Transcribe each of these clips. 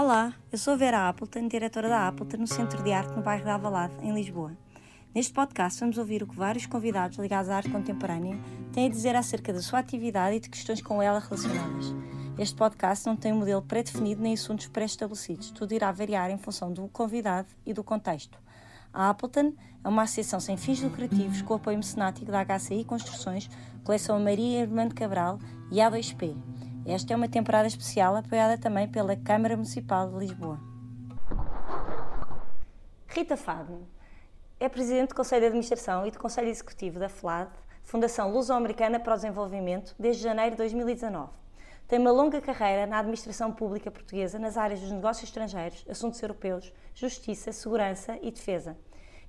Olá, eu sou Vera Appleton, diretora da Appleton no Centro de Arte no bairro da Avalade, em Lisboa. Neste podcast vamos ouvir o que vários convidados ligados à arte contemporânea têm a dizer acerca da sua atividade e de questões com ela relacionadas. Este podcast não tem um modelo pré-definido nem assuntos pré-estabelecidos, tudo irá variar em função do convidado e do contexto. A Appleton é uma associação sem fins lucrativos com apoio mecenático da HCI Construções, Coleção Maria Irmã Cabral e A2P. Esta é uma temporada especial apoiada também pela Câmara Municipal de Lisboa. Rita Fadno é Presidente do Conselho de Administração e do Conselho Executivo da FLAD, Fundação Luso-Americana para o Desenvolvimento, desde janeiro de 2019. Tem uma longa carreira na administração pública portuguesa nas áreas dos negócios estrangeiros, assuntos europeus, justiça, segurança e defesa.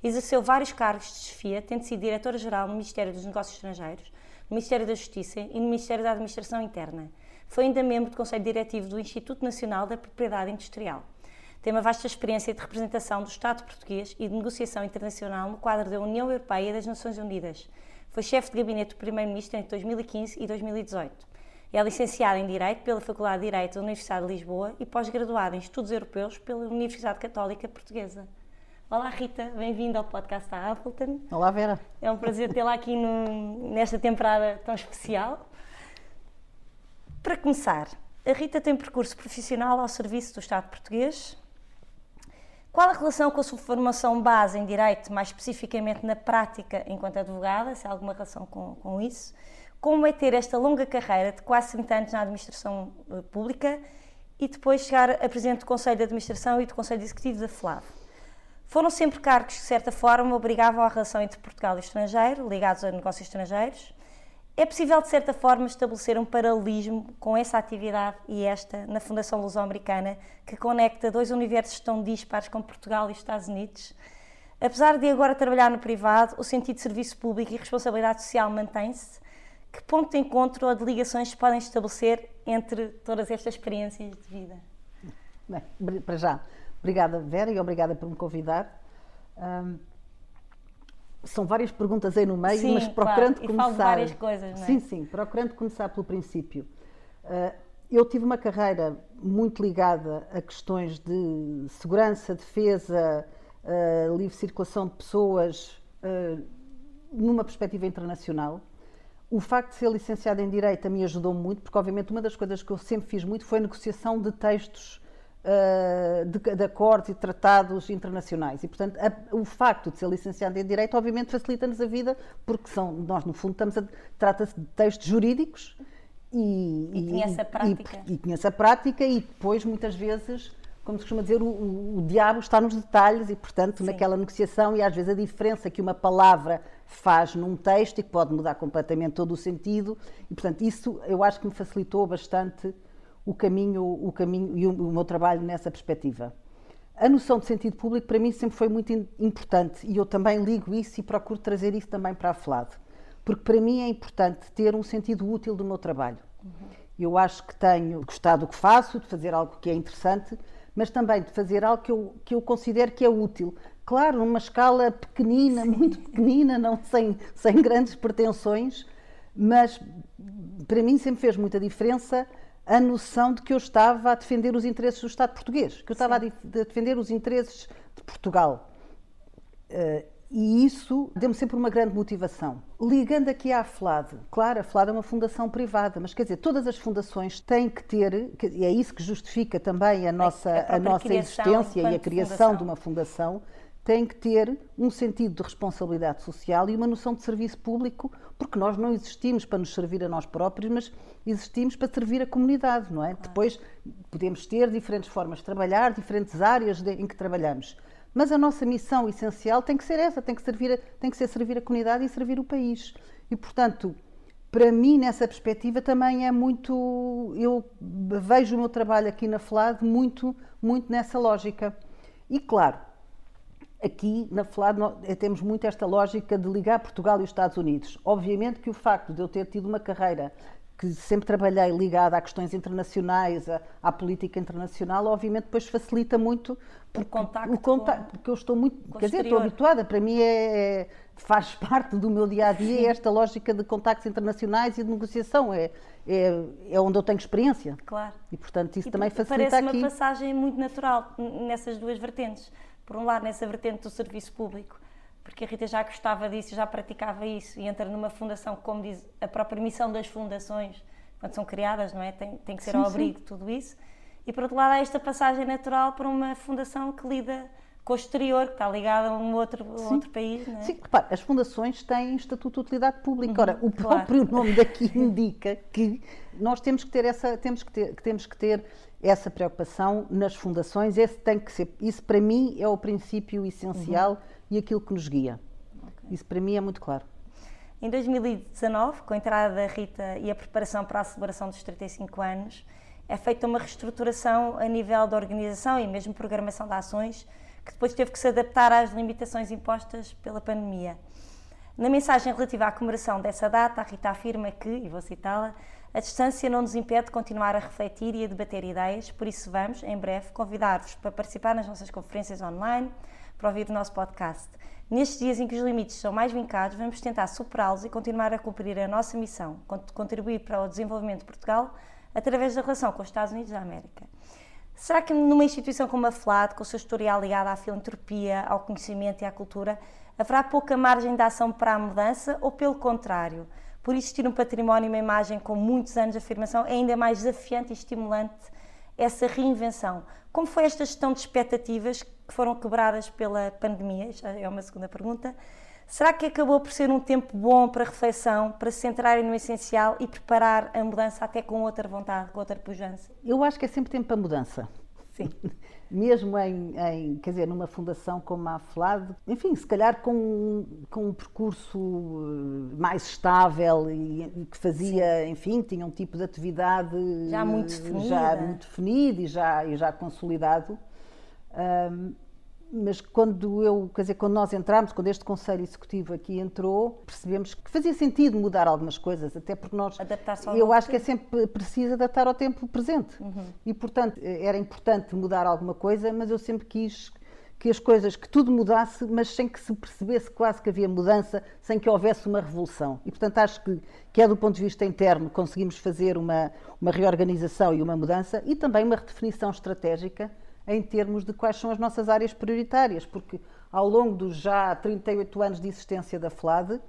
Exerceu vários cargos de chefia, tendo sido Diretora-Geral no Ministério dos Negócios Estrangeiros, no Ministério da Justiça e no Ministério da Administração Interna. Foi ainda membro do Conselho Diretivo do Instituto Nacional da Propriedade Industrial. Tem uma vasta experiência de representação do Estado português e de negociação internacional no quadro da União Europeia e das Nações Unidas. Foi chefe de gabinete do Primeiro-Ministro entre 2015 e 2018. É licenciada em Direito pela Faculdade de Direito da Universidade de Lisboa e pós-graduada em Estudos Europeus pela Universidade Católica Portuguesa. Olá Rita, bem-vinda ao podcast da Appleton. Olá Vera. É um prazer tê-la aqui no, nesta temporada tão especial. Para começar, a Rita tem percurso profissional ao serviço do Estado português. Qual a relação com a sua formação base em Direito, mais especificamente na prática enquanto advogada, se há alguma relação com, com isso? Como é ter esta longa carreira de quase 30 anos na administração eh, pública e depois chegar a Presidente do Conselho de Administração e do Conselho Executivo da FLAV? Foram sempre cargos que, de certa forma, obrigavam à relação entre Portugal e estrangeiro, ligados a negócios estrangeiros. É possível, de certa forma, estabelecer um paralelismo com essa atividade e esta na Fundação Luso-Americana, que conecta dois universos tão dispares como Portugal e os Estados Unidos. Apesar de agora trabalhar no privado, o sentido de serviço público e responsabilidade social mantém-se. Que ponto de encontro ou de ligações se podem estabelecer entre todas estas experiências de vida? Bem, para já, obrigada Vera e obrigada por me convidar. Um, são várias perguntas aí no meio, sim, mas procurando claro. começar. E várias coisas, não é? Sim, sim, procurando começar pelo princípio. Uh, eu tive uma carreira muito ligada a questões de segurança, defesa, uh, livre circulação de pessoas, uh, numa perspectiva internacional. O facto de ser licenciada em Direito me ajudou muito, porque, obviamente, uma das coisas que eu sempre fiz muito foi a negociação de textos uh, de, de, acordos e tratados internacionais. E, portanto, a, o facto de ser licenciado em Direito, obviamente, facilita-nos a vida, porque são, nós, no fundo, estamos a. trata-se de textos jurídicos. E, e, conhece a prática. E, e conhece a prática, e depois, muitas vezes, como se costuma dizer, o, o, o diabo está nos detalhes, e, portanto, Sim. naquela negociação, e às vezes a diferença que uma palavra faz num texto e que pode mudar completamente todo o sentido, e, portanto, isso eu acho que me facilitou bastante o caminho, o caminho e o, o meu trabalho nessa perspectiva. A noção de sentido público para mim sempre foi muito importante e eu também ligo isso e procuro trazer isso também para a FLAD, porque para mim é importante ter um sentido útil do meu trabalho. Uhum. Eu acho que tenho gostado do que faço, de fazer algo que é interessante, mas também de fazer algo que eu, que eu considero que é útil. Claro, numa escala pequenina, Sim. muito pequenina, não sem, sem grandes pretensões, mas para mim sempre fez muita diferença a noção de que eu estava a defender os interesses do Estado português, que eu estava Sim. a defender os interesses de Portugal. Uh, e isso deu-me sempre uma grande motivação. Ligando aqui à FLAD, claro, a FLAD é uma fundação privada, mas quer dizer, todas as fundações têm que ter, e é isso que justifica também a nossa, a, a nossa existência e a criação fundação. de uma fundação, tem que ter um sentido de responsabilidade social e uma noção de serviço público, porque nós não existimos para nos servir a nós próprios, mas existimos para servir a comunidade, não é? Claro. Depois podemos ter diferentes formas de trabalhar, diferentes áreas de, em que trabalhamos. Mas a nossa missão essencial tem que ser essa, tem que, servir a, tem que ser servir a comunidade e servir o país. E, portanto, para mim, nessa perspectiva, também é muito. Eu vejo o meu trabalho aqui na FLAD muito, muito nessa lógica. E, claro, aqui na FLAD eh, temos muito esta lógica de ligar Portugal e os Estados Unidos. Obviamente que o facto de eu ter tido uma carreira que sempre trabalhei ligada a questões internacionais, à, à política internacional, obviamente depois facilita muito porque, o contacto, o contacto porque eu estou muito, quer dizer, estou habituada, para mim é, é faz parte do meu dia a dia, é esta lógica de contactos internacionais e de negociação. É, é, é onde eu tenho experiência. Claro. E, portanto, isso e também facilita parece aqui. Parece uma passagem muito natural nessas duas vertentes. Por um lado, nessa vertente do serviço público, porque a Rita já gostava disso, já praticava isso e entra numa fundação, como diz a própria missão das fundações, quando são criadas, não é? Tem, tem que ser sim, ao abrigo de tudo isso. E por outro lado, há esta passagem natural para uma fundação que lida com o exterior, que está ligada a um outro, a outro país. Não é? Sim, repare, as fundações têm estatuto de utilidade pública. Uhum, Ora, o próprio claro. nome daqui indica que nós temos que ter essa, temos que ter, temos que ter essa preocupação nas fundações. Esse tem que ser, isso para mim é o princípio essencial uhum. e aquilo que nos guia. Okay. Isso para mim é muito claro. Em 2019, com a entrada da Rita e a preparação para a celebração dos 35 anos, é feita uma reestruturação a nível da organização e mesmo programação de ações, que depois teve que se adaptar às limitações impostas pela pandemia. Na mensagem relativa à comemoração dessa data, a Rita afirma que, e vou citá-la, a distância não nos impede de continuar a refletir e a debater ideias, por isso vamos, em breve, convidar-vos para participar nas nossas conferências online, para ouvir o nosso podcast. Nestes dias em que os limites são mais vincados, vamos tentar superá-los e continuar a cumprir a nossa missão, contribuir para o desenvolvimento de Portugal através da relação com os Estados Unidos da América. Será que numa instituição como a FLAD, com o seu historial ligado à filantropia, ao conhecimento e à cultura, haverá pouca margem de ação para a mudança ou, pelo contrário, por existir um património e uma imagem com muitos anos de afirmação, é ainda mais desafiante e estimulante essa reinvenção? Como foi esta gestão de expectativas que foram quebradas pela pandemia? Já é uma segunda pergunta. Será que acabou por ser um tempo bom para reflexão, para se centrarem no essencial e preparar a mudança até com outra vontade, com outra pujança? Eu acho que é sempre tempo para mudança. Sim. Mesmo em, em, quer dizer, numa fundação como a FLAD, enfim, se calhar com, com um percurso eh, mais estável e, e que fazia, Sim. enfim, tinha um tipo de atividade já muito definida, já muito definido e já, e já consolidado. Um, mas quando eu, quer dizer, quando nós entramos, quando este Conselho Executivo aqui entrou, percebemos que fazia sentido mudar algumas coisas, até porque nós, Adaptar-se ao eu acho tempo. que é sempre preciso adaptar ao tempo presente. Uhum. E, portanto, era importante mudar alguma coisa, mas eu sempre quis que as coisas, que tudo mudasse, mas sem que se percebesse quase que havia mudança, sem que houvesse uma revolução. E, portanto, acho que, que é do ponto de vista interno, conseguimos fazer uma, uma reorganização e uma mudança e também uma redefinição estratégica em termos de quais são as nossas áreas prioritárias, porque ao longo dos já 38 anos de existência da FLAD,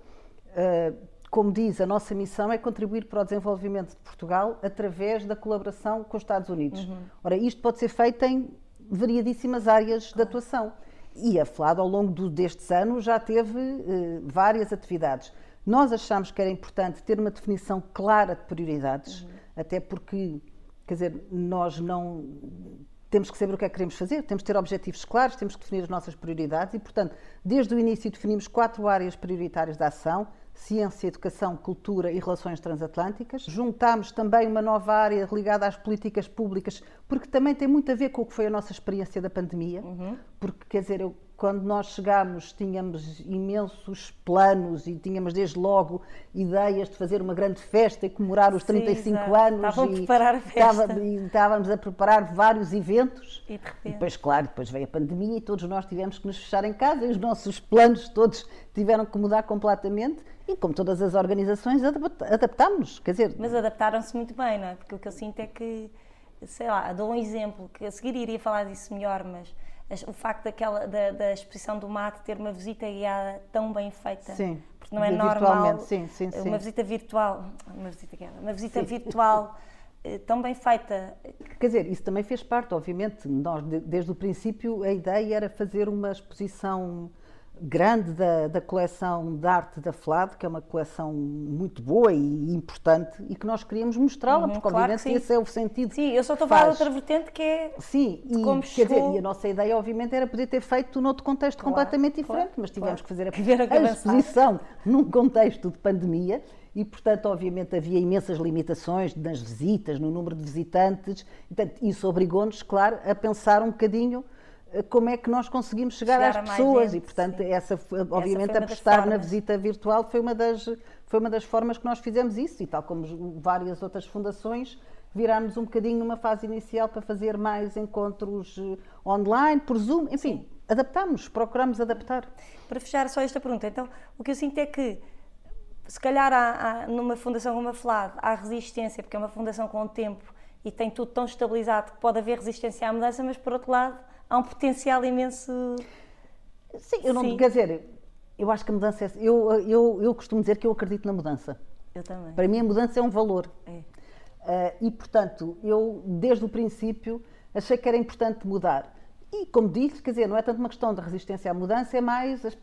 eh, como diz, a nossa missão é contribuir para o desenvolvimento de Portugal através da colaboração com os Estados Unidos. Uhum. Ora, isto pode ser feito em variadíssimas áreas de atuação. E a FLAD, ao longo destes anos, já teve uh, várias atividades. Nós achamos que era importante ter uma definição clara de prioridades, uhum. até porque, quer dizer, nós não temos que saber o que é que queremos fazer, temos que ter objetivos claros, temos que definir as nossas prioridades e, portanto, desde o início definimos quatro áreas prioritárias da ação: ciência, educação, cultura e relações transatlânticas. Juntámos também uma nova área ligada às políticas públicas, porque também tem muito a ver com o que foi a nossa experiência da pandemia. Uhum. Porque, quer dizer, eu quando nós chegámos, tínhamos imensos planos e tínhamos desde logo ideias de fazer uma grande festa e comemorar os 35 Sim, anos. Estavam a preparar a festa. Estava, e estávamos a preparar vários eventos. E, de repente... e depois, claro, depois veio a pandemia e todos nós tivemos que nos fechar em casa e os nossos planos todos tiveram que mudar completamente. E como todas as organizações, adaptámos. Quer dizer... Mas adaptaram-se muito bem, não é? Porque o que eu sinto é que, sei lá, dou um exemplo, que a seguir iria falar disso melhor, mas o facto daquela, da, da, exposição do mate ter uma visita guiada tão bem feita. Sim. Porque não é normal. Sim, sim, sim. Uma visita virtual. Uma visita guiada. Uma visita sim. virtual eh, tão bem feita. Quer dizer, isso também fez parte, obviamente. Nós, desde o princípio, a ideia era fazer uma exposição grande da, da, coleção de arte da FLAD, que é uma coleção muito boa e importante e que nós queríamos mostrá-la, uhum, porque claro obviamente esse é o sentido. Sim, eu só estou a falar outra vertente que é sim, e, como quer dizer, e a nossa ideia obviamente era poder ter feito noutro contexto claro, completamente diferente, claro, mas tivemos que fazer a, a exposição num contexto de pandemia e, portanto, obviamente havia imensas limitações nas visitas, no número de visitantes, portanto, isso obrigou-nos, claro, a pensar um bocadinho como é que nós conseguimos chegar, chegar às pessoas gente, e portanto sim. essa obviamente essa apostar na visita virtual foi uma das foi uma das formas que nós fizemos isso e tal como várias outras fundações virámos um bocadinho numa fase inicial para fazer mais encontros eh, online por Zoom enfim sim. adaptamos, procuramos adaptar. Para fechar só esta pergunta, então, o que eu sinto é que se calhar há, há, numa fundação como a FLAD há resistência, porque é uma fundação com o tempo e tem tudo tão estabilizado que pode haver resistência à mudança, mas por outro lado há um potencial imenso. Sim, eu não, Sim. quer dizer, eu acho que a mudança é. Eu, eu, eu costumo dizer que eu acredito na mudança. Eu também. Para mim, a mudança é um valor. É. Uh, e, portanto, eu, desde o princípio, achei que era importante mudar. E, como disse, quer dizer, não é tanto uma questão de resistência à mudança, é mais, as,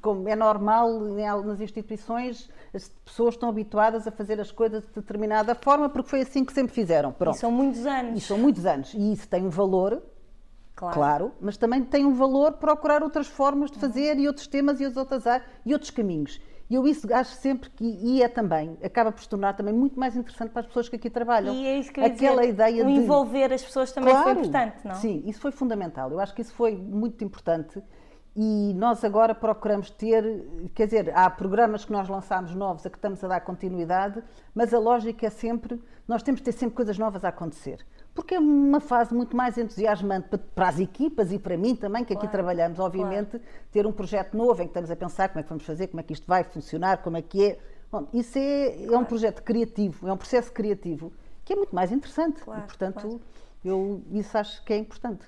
como é normal nas instituições, as pessoas estão habituadas a fazer as coisas de determinada forma, porque foi assim que sempre fizeram. Pronto. E são muitos anos. E são muitos anos. E isso tem um valor, claro, claro mas também tem um valor procurar outras formas de fazer uhum. e outros temas e outras áreas e outros caminhos. E eu isso acho sempre que, e é também, acaba por se tornar também muito mais interessante para as pessoas que aqui trabalham. E é isso que eu Aquela dizer, ideia o de envolver as pessoas também claro, foi importante, não? Sim, isso foi fundamental. Eu acho que isso foi muito importante e nós agora procuramos ter, quer dizer, há programas que nós lançámos novos a que estamos a dar continuidade, mas a lógica é sempre, nós temos de ter sempre coisas novas a acontecer porque é uma fase muito mais entusiasmante para as equipas e para mim também, que claro, aqui trabalhamos, obviamente, claro. ter um projeto novo em que estamos a pensar como é que vamos fazer, como é que isto vai funcionar, como é que é. Bom, isso é, claro. é um projeto criativo, é um processo criativo que é muito mais interessante e, portanto, eu isso acho que é importante.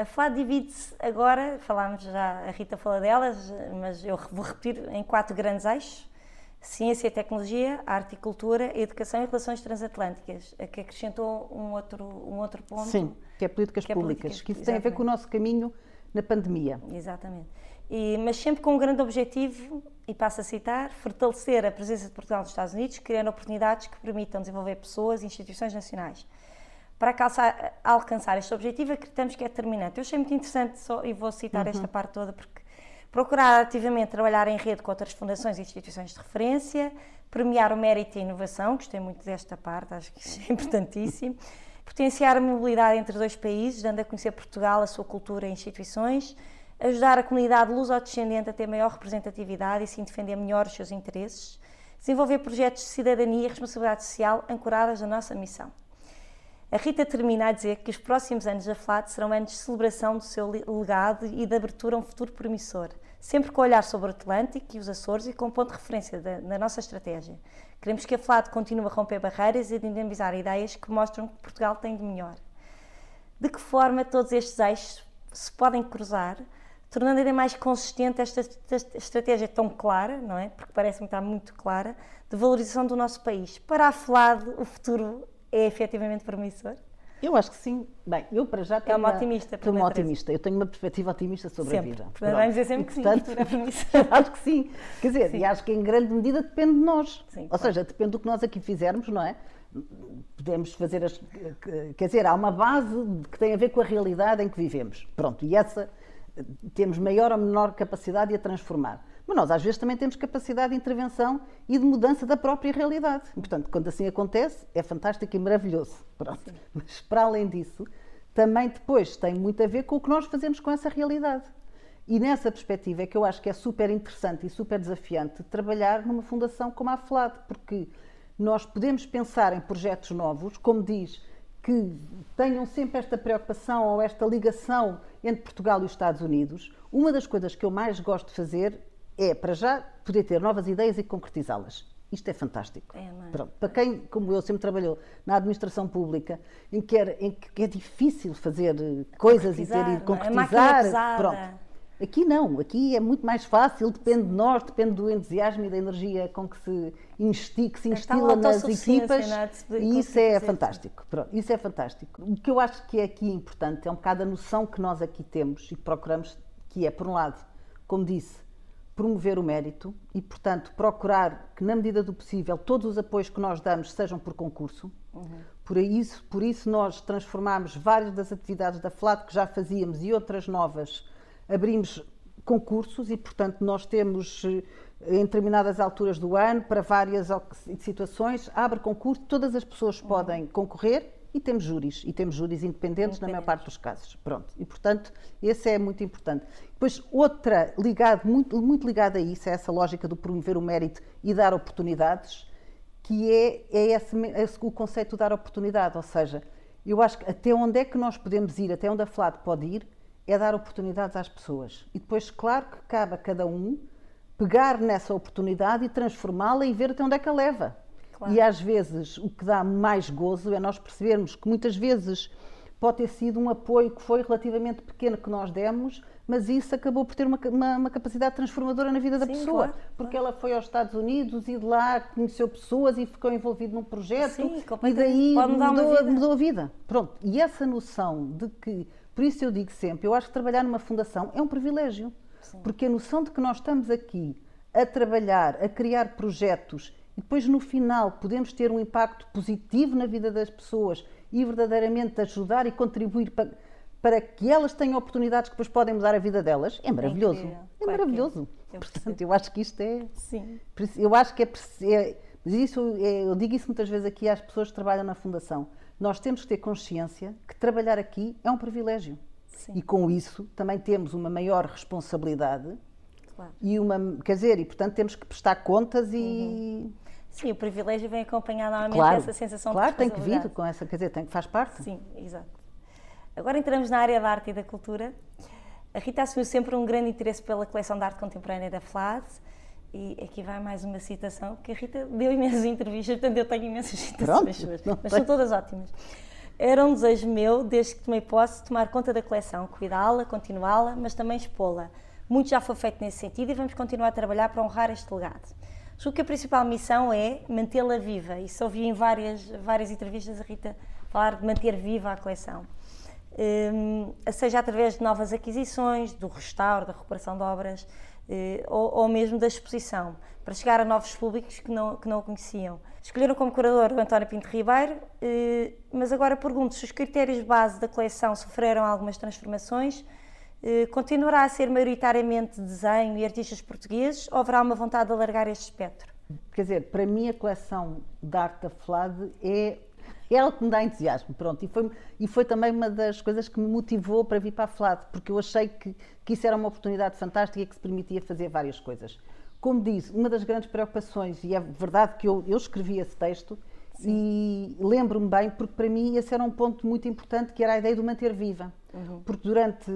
A FAD divide-se agora, falámos já, a Rita falou delas, mas eu vou repetir em quatro grandes eixos Ciência e Tecnologia, Arte e Cultura, Educação e Relações Transatlânticas, a que acrescentou um outro, um outro ponto. Sim, que é Políticas que é Públicas, políticas, que isso exatamente. tem a ver com o nosso caminho na pandemia. Exatamente. E, mas sempre com um grande objetivo, e passo a citar, fortalecer a presença de Portugal nos Estados Unidos, criando oportunidades que permitam desenvolver pessoas e instituições nacionais. Para alcançar, alcançar este objetivo, acreditamos que é determinante. Eu achei muito interessante, só, e vou citar uhum. esta parte toda, porque procurar ativamente trabalhar em rede com outras fundações e instituições de referência, premiar o mérito e a inovação, gostei muito desta parte, acho que isso é importantíssimo, potenciar a mobilidade entre dois países, dando a conhecer Portugal, a sua cultura e instituições, ajudar a comunidade luso-descendente a ter maior representatividade e assim defender melhor os seus interesses, desenvolver projetos de cidadania e responsabilidade social ancoradas na nossa missão. A Rita termina a dizer que os próximos anos da FLAT serão anos de celebração do seu legado e de abertura a um futuro promissor, sempre com olhar sobre o Atlântico e os Açores e com ponto de referência da, na nossa estratégia. Queremos que a FLAT continue a romper barreiras e a dinamizar ideias que mostram que Portugal tem de melhor. De que forma todos estes eixos se podem cruzar, tornando ainda mais consistente esta, esta estratégia tão clara, não é? Porque parece-me estar muito clara, de valorização do nosso país. Para a FLAD, o futuro é efetivamente promissor? Eu acho que sim. Bem, eu para já tenho. É uma otimista. Estou uma otimista. Eu tenho uma perspectiva otimista sobre sempre. a vida. Portanto, vamos dizer sempre e, portanto, que sim. acho que sim. Quer dizer, sim. e acho que em grande medida depende de nós. Sim, Ou claro. seja, depende do que nós aqui fizermos, não é? Podemos fazer as. Quer dizer, há uma base que tem a ver com a realidade em que vivemos. Pronto, e essa temos maior ou menor capacidade de a transformar. Mas nós, às vezes, também temos capacidade de intervenção e de mudança da própria realidade. E, portanto, quando assim acontece, é fantástico e maravilhoso. Pronto. Mas, para além disso, também depois tem muito a ver com o que nós fazemos com essa realidade. E nessa perspectiva é que eu acho que é super interessante e super desafiante trabalhar numa fundação como a FLAD, porque nós podemos pensar em projetos novos, como diz, que tenham sempre esta preocupação ou esta ligação entre Portugal e os Estados Unidos. Uma das coisas que eu mais gosto de fazer é, para já, poder ter novas ideias e concretizá-las. Isto é fantástico. É, é? Pronto, para quem, como eu, sempre trabalhou na administração pública, em que, era, em que é difícil fazer eh, coisas e ter e é? concretizar. Pronto. Aqui não, aqui é muito mais fácil, depende de nós, depende do entusiasmo e da energia com que se insti, que se instila nas equipas. E isso é fantástico. Pronto, isso é fantástico. O que eu acho que é aqui importante é um bocado a noção que nós aqui temos e procuramos, que é, por um lado, como disse, promover o mérito e, portanto, procurar que, na medida do possível, todos os apoios que nós damos sejam por concurso. Uhum. Por, isso, por isso, nós transformamos várias das atividades da FLAT que já fazíamos e outras novas, abrimos concursos e, portanto, nós temos, eh, em determinadas alturas do ano, para várias situações, abre concurso, todas as pessoas podem concorrer e temos júris, e temos júris independentes, na maior parte dos casos. Pronto. E, portanto, esse é muito importante. Depois, outra, ligado, muito, muito ligada a isso, é essa lógica do promover o mérito e dar oportunidades, que é, é esse, esse, o conceito de dar oportunidade. Ou seja, eu acho que até onde é que nós podemos ir, até onde a FLAD pode ir, é dar oportunidades às pessoas. E depois, claro que cabe a cada um pegar nessa oportunidade e transformá-la e ver até onde é que a leva. Claro. E às vezes o que dá mais gozo é nós percebermos que muitas vezes pode ter sido um apoio que foi relativamente pequeno que nós demos, mas isso acabou por ter uma, uma, uma capacidade transformadora na vida da Sim, pessoa, claro, porque claro. ela foi aos Estados Unidos e de lá conheceu pessoas e ficou envolvida num projeto Sim, e daí mudou, mudou a vida. Pronto, e essa noção de que, por isso eu digo sempre, eu acho que trabalhar numa fundação é um privilégio, Sim. porque a noção de que nós estamos aqui a trabalhar, a criar projetos e depois no final podemos ter um impacto positivo na vida das pessoas e verdadeiramente ajudar e contribuir para, para que elas tenham oportunidades que depois podem mudar a vida delas, é maravilhoso. É, é maravilhoso. Eu Portanto, eu acho que isto é. Sim. Eu acho que é. é mas isso, é, eu digo isso muitas vezes aqui às pessoas que trabalham na Fundação. Nós temos que ter consciência que trabalhar aqui é um privilégio. Sim. E com isso também temos uma maior responsabilidade claro. e uma, quer dizer, e portanto temos que prestar contas e uhum. Sim, o privilégio vem acompanhado normalmente claro, dessa sensação claro, de Claro, tem que vir com essa, quer dizer, tem, faz parte. Sim, exato. Agora entramos na área da arte e da cultura. A Rita assumiu sempre um grande interesse pela coleção de arte contemporânea da FLAD. E aqui vai mais uma citação, que a Rita deu imensas entrevistas, portanto eu tenho imensas citações suas, mas são todas ótimas. Era um desejo meu, desde que tomei posse, tomar conta da coleção, cuidá-la, continuá-la, mas também expô-la. Muito já foi feito nesse sentido e vamos continuar a trabalhar para honrar este legado. Julgo que a principal missão é mantê-la viva. Isso ouvi em várias, várias entrevistas a Rita falar de manter viva a coleção. Um, seja através de novas aquisições, do restauro, da recuperação de obras, uh, ou, ou, mesmo da exposição, para chegar a novos públicos que não, que não o conheciam. Escolheram como curador o António Pinto Ribeiro, uh, mas agora pergunto se os critérios base da coleção sofreram algumas transformações continuará a ser maioritariamente desenho e artistas portugueses ou haverá uma vontade de alargar este espectro? Quer dizer, para mim a coleção de arte da FLAD é, é ela que me dá entusiasmo, pronto, e foi, e foi também uma das coisas que me motivou para vir para a FLAD, porque eu achei que, que isso era uma oportunidade fantástica e que se permitia fazer várias coisas. Como disse, uma das grandes preocupações, e é verdade que eu, eu escrevi esse texto, Sim. E lembro-me bem, porque para mim esse era um ponto muito importante, que era a ideia de o manter viva. Uhum. Porque durante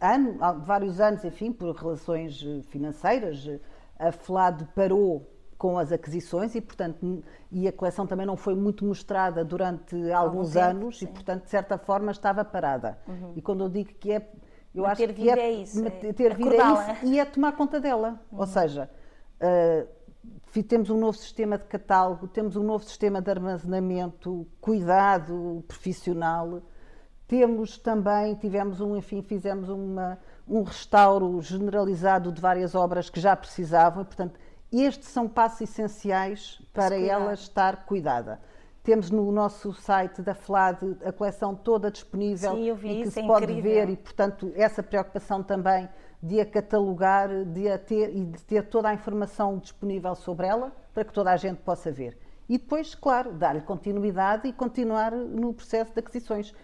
ano, vários anos, enfim, por relações eh, financeiras, eh, a FLAD parou com as aquisições e, portanto, e a coleção também não foi muito mostrada durante alguns tempo, anos sim. e, portanto, de certa forma estava parada. Uhum. E quando eu digo que é, eu acho que é, é isso, ter vida é isso e é tomar conta dela. Uhum. Ou seja, uh, temos um novo sistema de catálogo, temos um novo sistema de armazenamento, cuidado profissional. Temos também, tivemos um, enfim, fizemos uma, um restauro generalizado de várias obras que já precisavam, e, portanto, estes são passos essenciais para ela estar cuidada. Temos no nosso site da FLAD a coleção toda disponível Sim, vi, e que se é pode incrível. ver e, portanto, essa preocupação também de a catalogar de a ter, e de ter toda a informação disponível sobre ela para que toda a gente possa ver. E depois, claro, dar-lhe continuidade e continuar no processo de aquisições.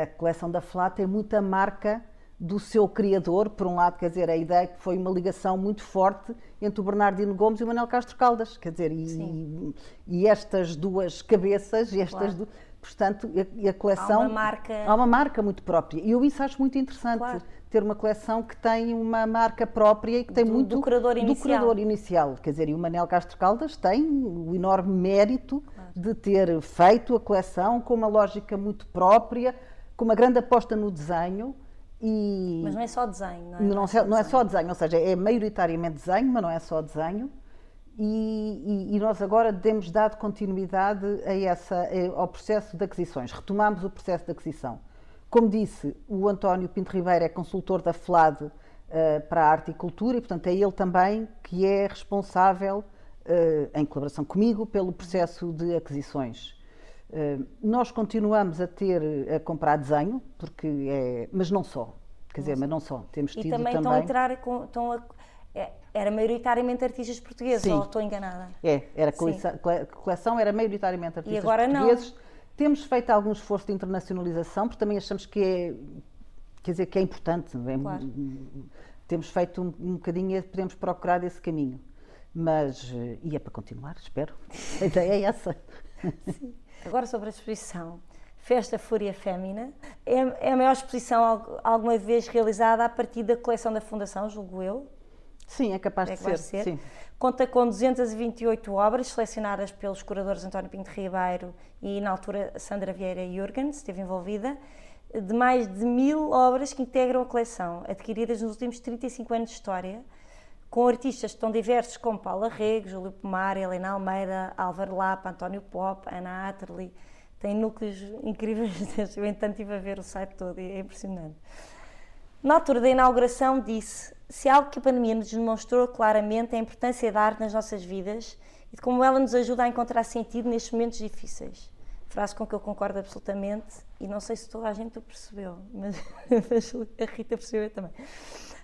A coleção da FLA tem muita marca do seu criador, por um lado, quer dizer, a ideia que foi uma ligação muito forte entre o Bernardino Gomes e o Manuel Castro Caldas, quer dizer, e, e estas duas cabeças, estas claro. du... portanto, a, a, coleção... Há uma marca... Há uma marca muito própria. E eu isso acho muito interessante. Claro ter uma coleção que tem uma marca própria e que tem do, muito do curador inicial. Do curador inicial. Quer dizer, e o Manel Castro Caldas tem o enorme mérito claro. de ter feito a coleção com uma lógica muito própria, com uma grande aposta no desenho. E mas não é só desenho, não é? Não, não, é, não é só desenho, ou seja, é maioritariamente desenho, mas não é só desenho. E, e, e, nós agora temos dado continuidade a essa, ao processo de aquisições. Retomamos o processo de aquisição. Como disse, o António Pinto Ribeiro é consultor da FLAD uh, para a arte e cultura e, portanto, é ele também que é responsável, uh, em colaboração comigo, pelo processo de aquisições. Uh, nós continuamos a ter, a comprar desenho, porque é, mas não só, quer dizer, mas não só, temos tido e também... estão a entrar, com, estão a, era maioritariamente artistas portugueses, Sim. ou estou enganada? É, era a coleção, coleção era maioritariamente artistas e agora portugueses. Não temos feito algum esforço de internacionalização, porque também achamos que é, quer dizer, que é importante. É? Claro. Temos feito um, um bocadinho, podemos procurar esse caminho. Mas, eh, e é para continuar, espero. A ideia é essa. Sim. Agora sobre a exposição. Festa Fúria Fémina. É, é a maior exposição alguma vez realizada a partir da coleção da Fundação, julgo eu. Sim, é capaz é de ser. Conta com 228 obras selecionadas pelos curadores António Pinto Ribeiro e, na altura, Sandra Vieira Jürgens esteve envolvida, de mais de mil obras que integram a coleção, adquiridas nos últimos 35 anos de história, com artistas tão diversos como Paula Rego, Júlio Pomar, Helena Almeida, Álvaro Lapa, António Pop, Ana Atterley. Tem núcleos incríveis, eu entanto estive a ver o site todo e é impressionante. Na altura da inauguração disse se algo que a pandemia nos demonstrou claramente é a importância da arte nas nossas vidas e de como ela nos ajuda a encontrar sentido nestes momentos difíceis. Frase com que eu concordo absolutamente e não sei se toda a gente o percebeu, mas a Rita percebeu também.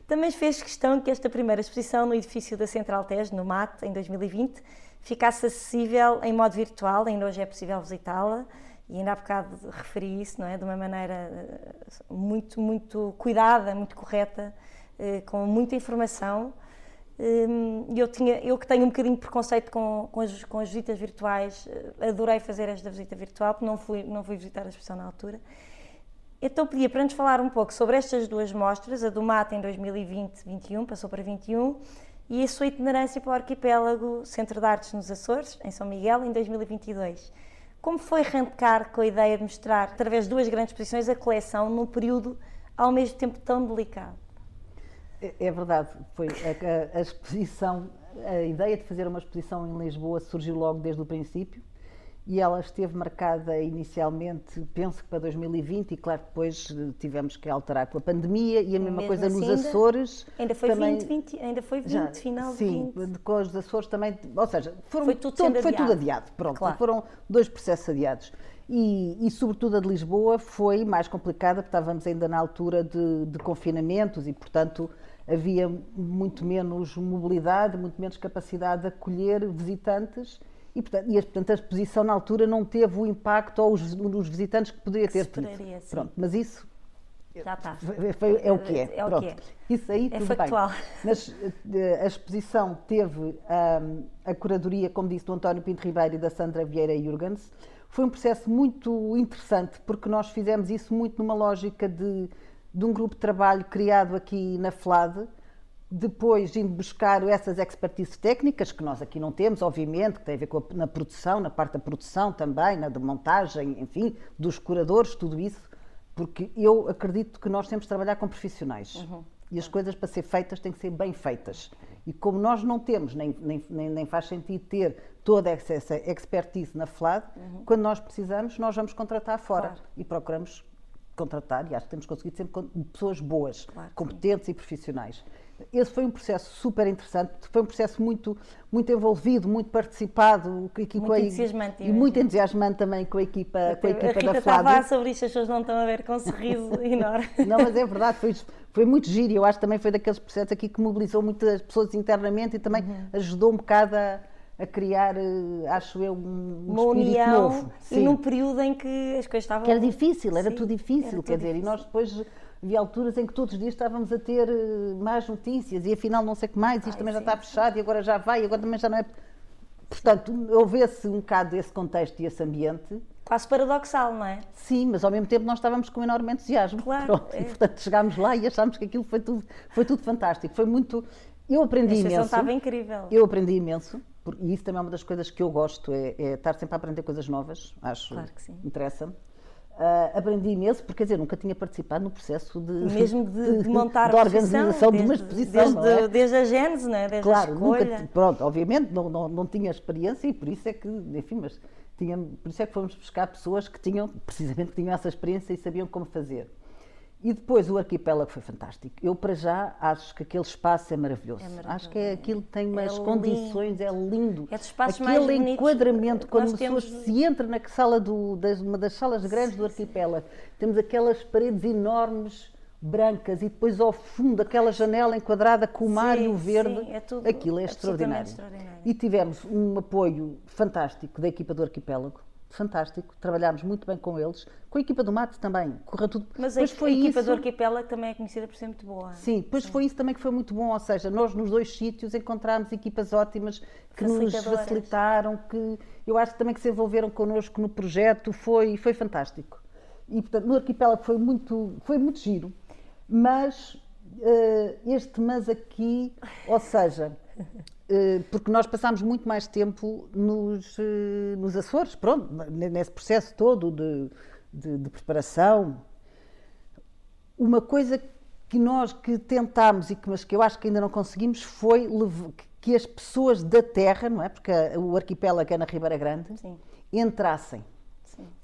Também fez questão que esta primeira exposição no edifício da Central TES, no MAT, em 2020, ficasse acessível em modo virtual, ainda hoje é possível visitá-la, e ainda há bocado referi isso, não é? De uma maneira eh, muito, muito cuidada, muito correta, com muita informação. Hum, eu, tinha, eu que tenho um bocadinho de preconceito com, com, as, com as visitas virtuais, eh, adorei fazer esta visita virtual, porque não fui, não fui visitar a exposição na altura. Então pedia para nos falar um pouco sobre estas duas mostras, a do Mata em 2020-21, passou para 21, e a sua itinerância para o arquipélago Centro de Artes nos Açores, em São Miguel, em 2022. Como foi arrancar com a ideia de mostrar, através de duas grandes exposições, a coleção num período ao mesmo tempo tão delicado? É, é verdade, foi a, a, exposição, a ideia de fazer uma exposição em Lisboa surgiu logo desde o princípio e ela esteve marcada inicialmente, penso que para 2020, e claro depois tivemos que alterar pela pandemia e a mesma coisa assim, nos ainda, Açores. Ainda foi também, 20, 20, ainda foi 20, já, final sim, de 20. com os Açores também, ou seja, foram, foi tudo, todo, foi tudo adiado. Pronto, claro. foram dois processos adiados. E, e, sobretudo a de Lisboa foi mais complicada, porque estávamos ainda na altura de, de confinamentos e, portanto, havia muito menos mobilidade, muito menos capacidade de acolher visitantes e, portanto, e, portanto, a exposição na altura não teve o impacto aos, os visitantes que poderia ter tido. Pronto, mas isso já está. É o que é. é, o que é. Isso aí é tudo factual. bem. Mas eh, a exposição teve um, a curadoria, como disse, do António Pinto Ribeiro e da Sandra Vieira Jurgens. Foi um processo muito interessante, porque nós fizemos isso muito numa lógica de de um grupo de trabalho criado aqui na FLAD, depois indo buscar essas expertises técnicas, que nós aqui não temos, obviamente, que tem a ver com a, na produção, na parte da produção também, na de montagem, enfim, dos curadores, tudo isso, porque eu acredito que nós temos de trabalhar com profissionais. Uhum. E as coisas para ser feitas têm que ser bem feitas. E como nós não temos, nem, nem, nem faz sentido ter toda essa expertise na FLAD, uhum. quando nós precisamos, nós vamos contratar fora claro. e procuramos contratar, e acho que temos conseguido sempre pessoas boas, claro, competentes sim. e profissionais. Esse foi um processo super interessante, foi um processo muito, muito envolvido, muito participado. Muito a, entusiasmante. E muito entusiasmante também com a equipa, com a equipa a Rita da Flávia. a falar sobre isto, as pessoas não estão a ver com um sorriso enorme. Não, mas é verdade, foi, foi muito giro. Eu acho que também foi daqueles processos aqui que mobilizou muitas pessoas internamente e também uhum. ajudou um bocado a a criar, eh, acho eu, um, uma união novo. e num período em que as coisas estavam. Que era difícil, era Sim, tudo difícil, era quer dizer, difícil. e nós depois havia alturas em que todos os dias estávamos a ter eh, más notícias e afinal não sei o que mais, isto Ai, também sim, já está fechado e agora já vai, e agora também já não é. Portanto, houvesse um bocado esse contexto e esse ambiente. Quase paradoxal, não é? Sim, mas ao mesmo tempo nós estávamos com um enorme entusiasmo. Claro. Pronto, é. E portanto chegámos lá e achámos que aquilo foi tudo, foi tudo fantástico. Foi muito. Eu aprendi a imenso. estava incrível. Eu aprendi imenso e isso também é uma das coisas que eu gosto, é, é estar sempre a aprender coisas novas, acho, claro que sim. interessa-me. Uh, aprendi imenso, porque quer dizer, nunca tinha participado no processo de, Mesmo de, de montar de organização desde, de uma exposição. Desde, é? desde a gênese, né? desde claro. Nunca, pronto, obviamente não, não, não tinha experiência e por isso é que, enfim, mas tinha, por isso é que fomos buscar pessoas que tinham, precisamente, que tinham essa experiência e sabiam como fazer. E depois o arquipélago foi fantástico. Eu, para já, acho que aquele espaço é maravilhoso. É maravilhoso. Acho que é, aquilo tem umas é condições, é lindo. É dos espaços Aquele mais enquadramento, quando a pessoa se entra na sala do, das, uma das salas grandes sim, do arquipélago, sim. temos aquelas paredes enormes brancas e depois ao fundo aquela janela enquadrada com o mar e o verde, sim, é tudo, aquilo é extraordinário. extraordinário. E tivemos um apoio fantástico da equipa do arquipélago, fantástico, trabalhámos muito bem com eles, com a equipa do Mate também, correu tudo. Mas a, foi a equipa isso... do Arquipélago também é conhecida por ser muito boa. Sim, depois Sim. foi isso também que foi muito bom, ou seja, nós nos dois sítios encontramos equipas ótimas que nos facilitaram, que eu acho também que se envolveram connosco no projeto, foi, foi fantástico. E, portanto, no arquipélago foi muito, foi muito giro, mas uh, este mas aqui, ou seja, porque nós passámos muito mais tempo nos, uh, nos Açores, pronto, nesse processo todo de, de, de preparação. Uma coisa que nós que tentámos e que, mas que eu acho que ainda não conseguimos foi que as pessoas da terra, não é? Porque o arquipélago é na Ribeira Grande, Sim. entrassem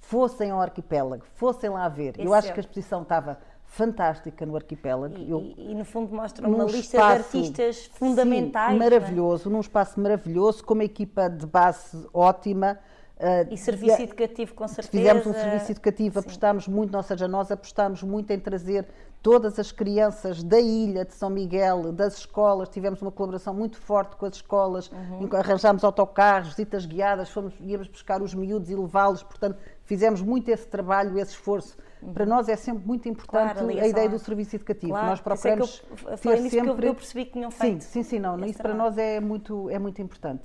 fossem ao arquipélago, fossem lá ver. Esse eu acho é. que a exposição estava fantástica no arquipélago. E, eu, e, no fundo mostra uma lista de artistas fundamentais. Sim, é? maravilhoso, é? num espaço maravilhoso, com uma equipa de base ótima. Uh, e serviço e, educativo, com certeza. Fizemos um serviço educativo, Sim. apostámos muito, ou seja, nós apostámos muito em trazer todas as crianças da ilha de São Miguel, das escolas, tivemos uma colaboração muito forte com as escolas, uhum. arranjámos autocarros, visitas guiadas, fomos, íamos buscar os miúdos e levá-los, portanto, fizemos muito esse trabalho, esse esforço. Para nós é sempre muito importante claro, a, a, ideia do serviço educativo. Claro, nós procuramos é que eu, ter sempre... eu percebi que tinham feito. Sim, sim, sim, não, isso para nós é muito, é muito importante.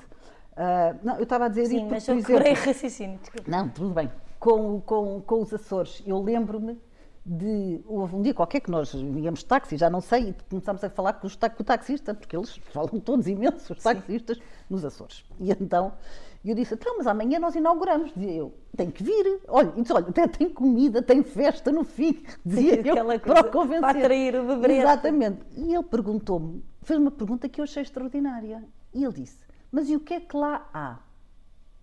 Uh, não, eu estava a dizer Sim, mas eu exemplo, raciocínio, desculpa. Não, tudo bem. Com, com, com os Açores, eu lembro-me de. Houve um dia qualquer que nós íamos de táxi, já não sei, e começámos a falar com, os, com o taxista, porque eles falam todos imensos, os taxistas, Sim. nos Açores. E então eu disse: então, mas amanhã nós inauguramos. Dizia eu: tem que vir. Olha, disse, olha até tem comida, tem festa no fim. Dizia Sim, eu para o convencer. Para atrair o bebê. Exatamente. E ele perguntou-me, fez uma pergunta que eu achei extraordinária. E ele disse: mas e o que é que lá há?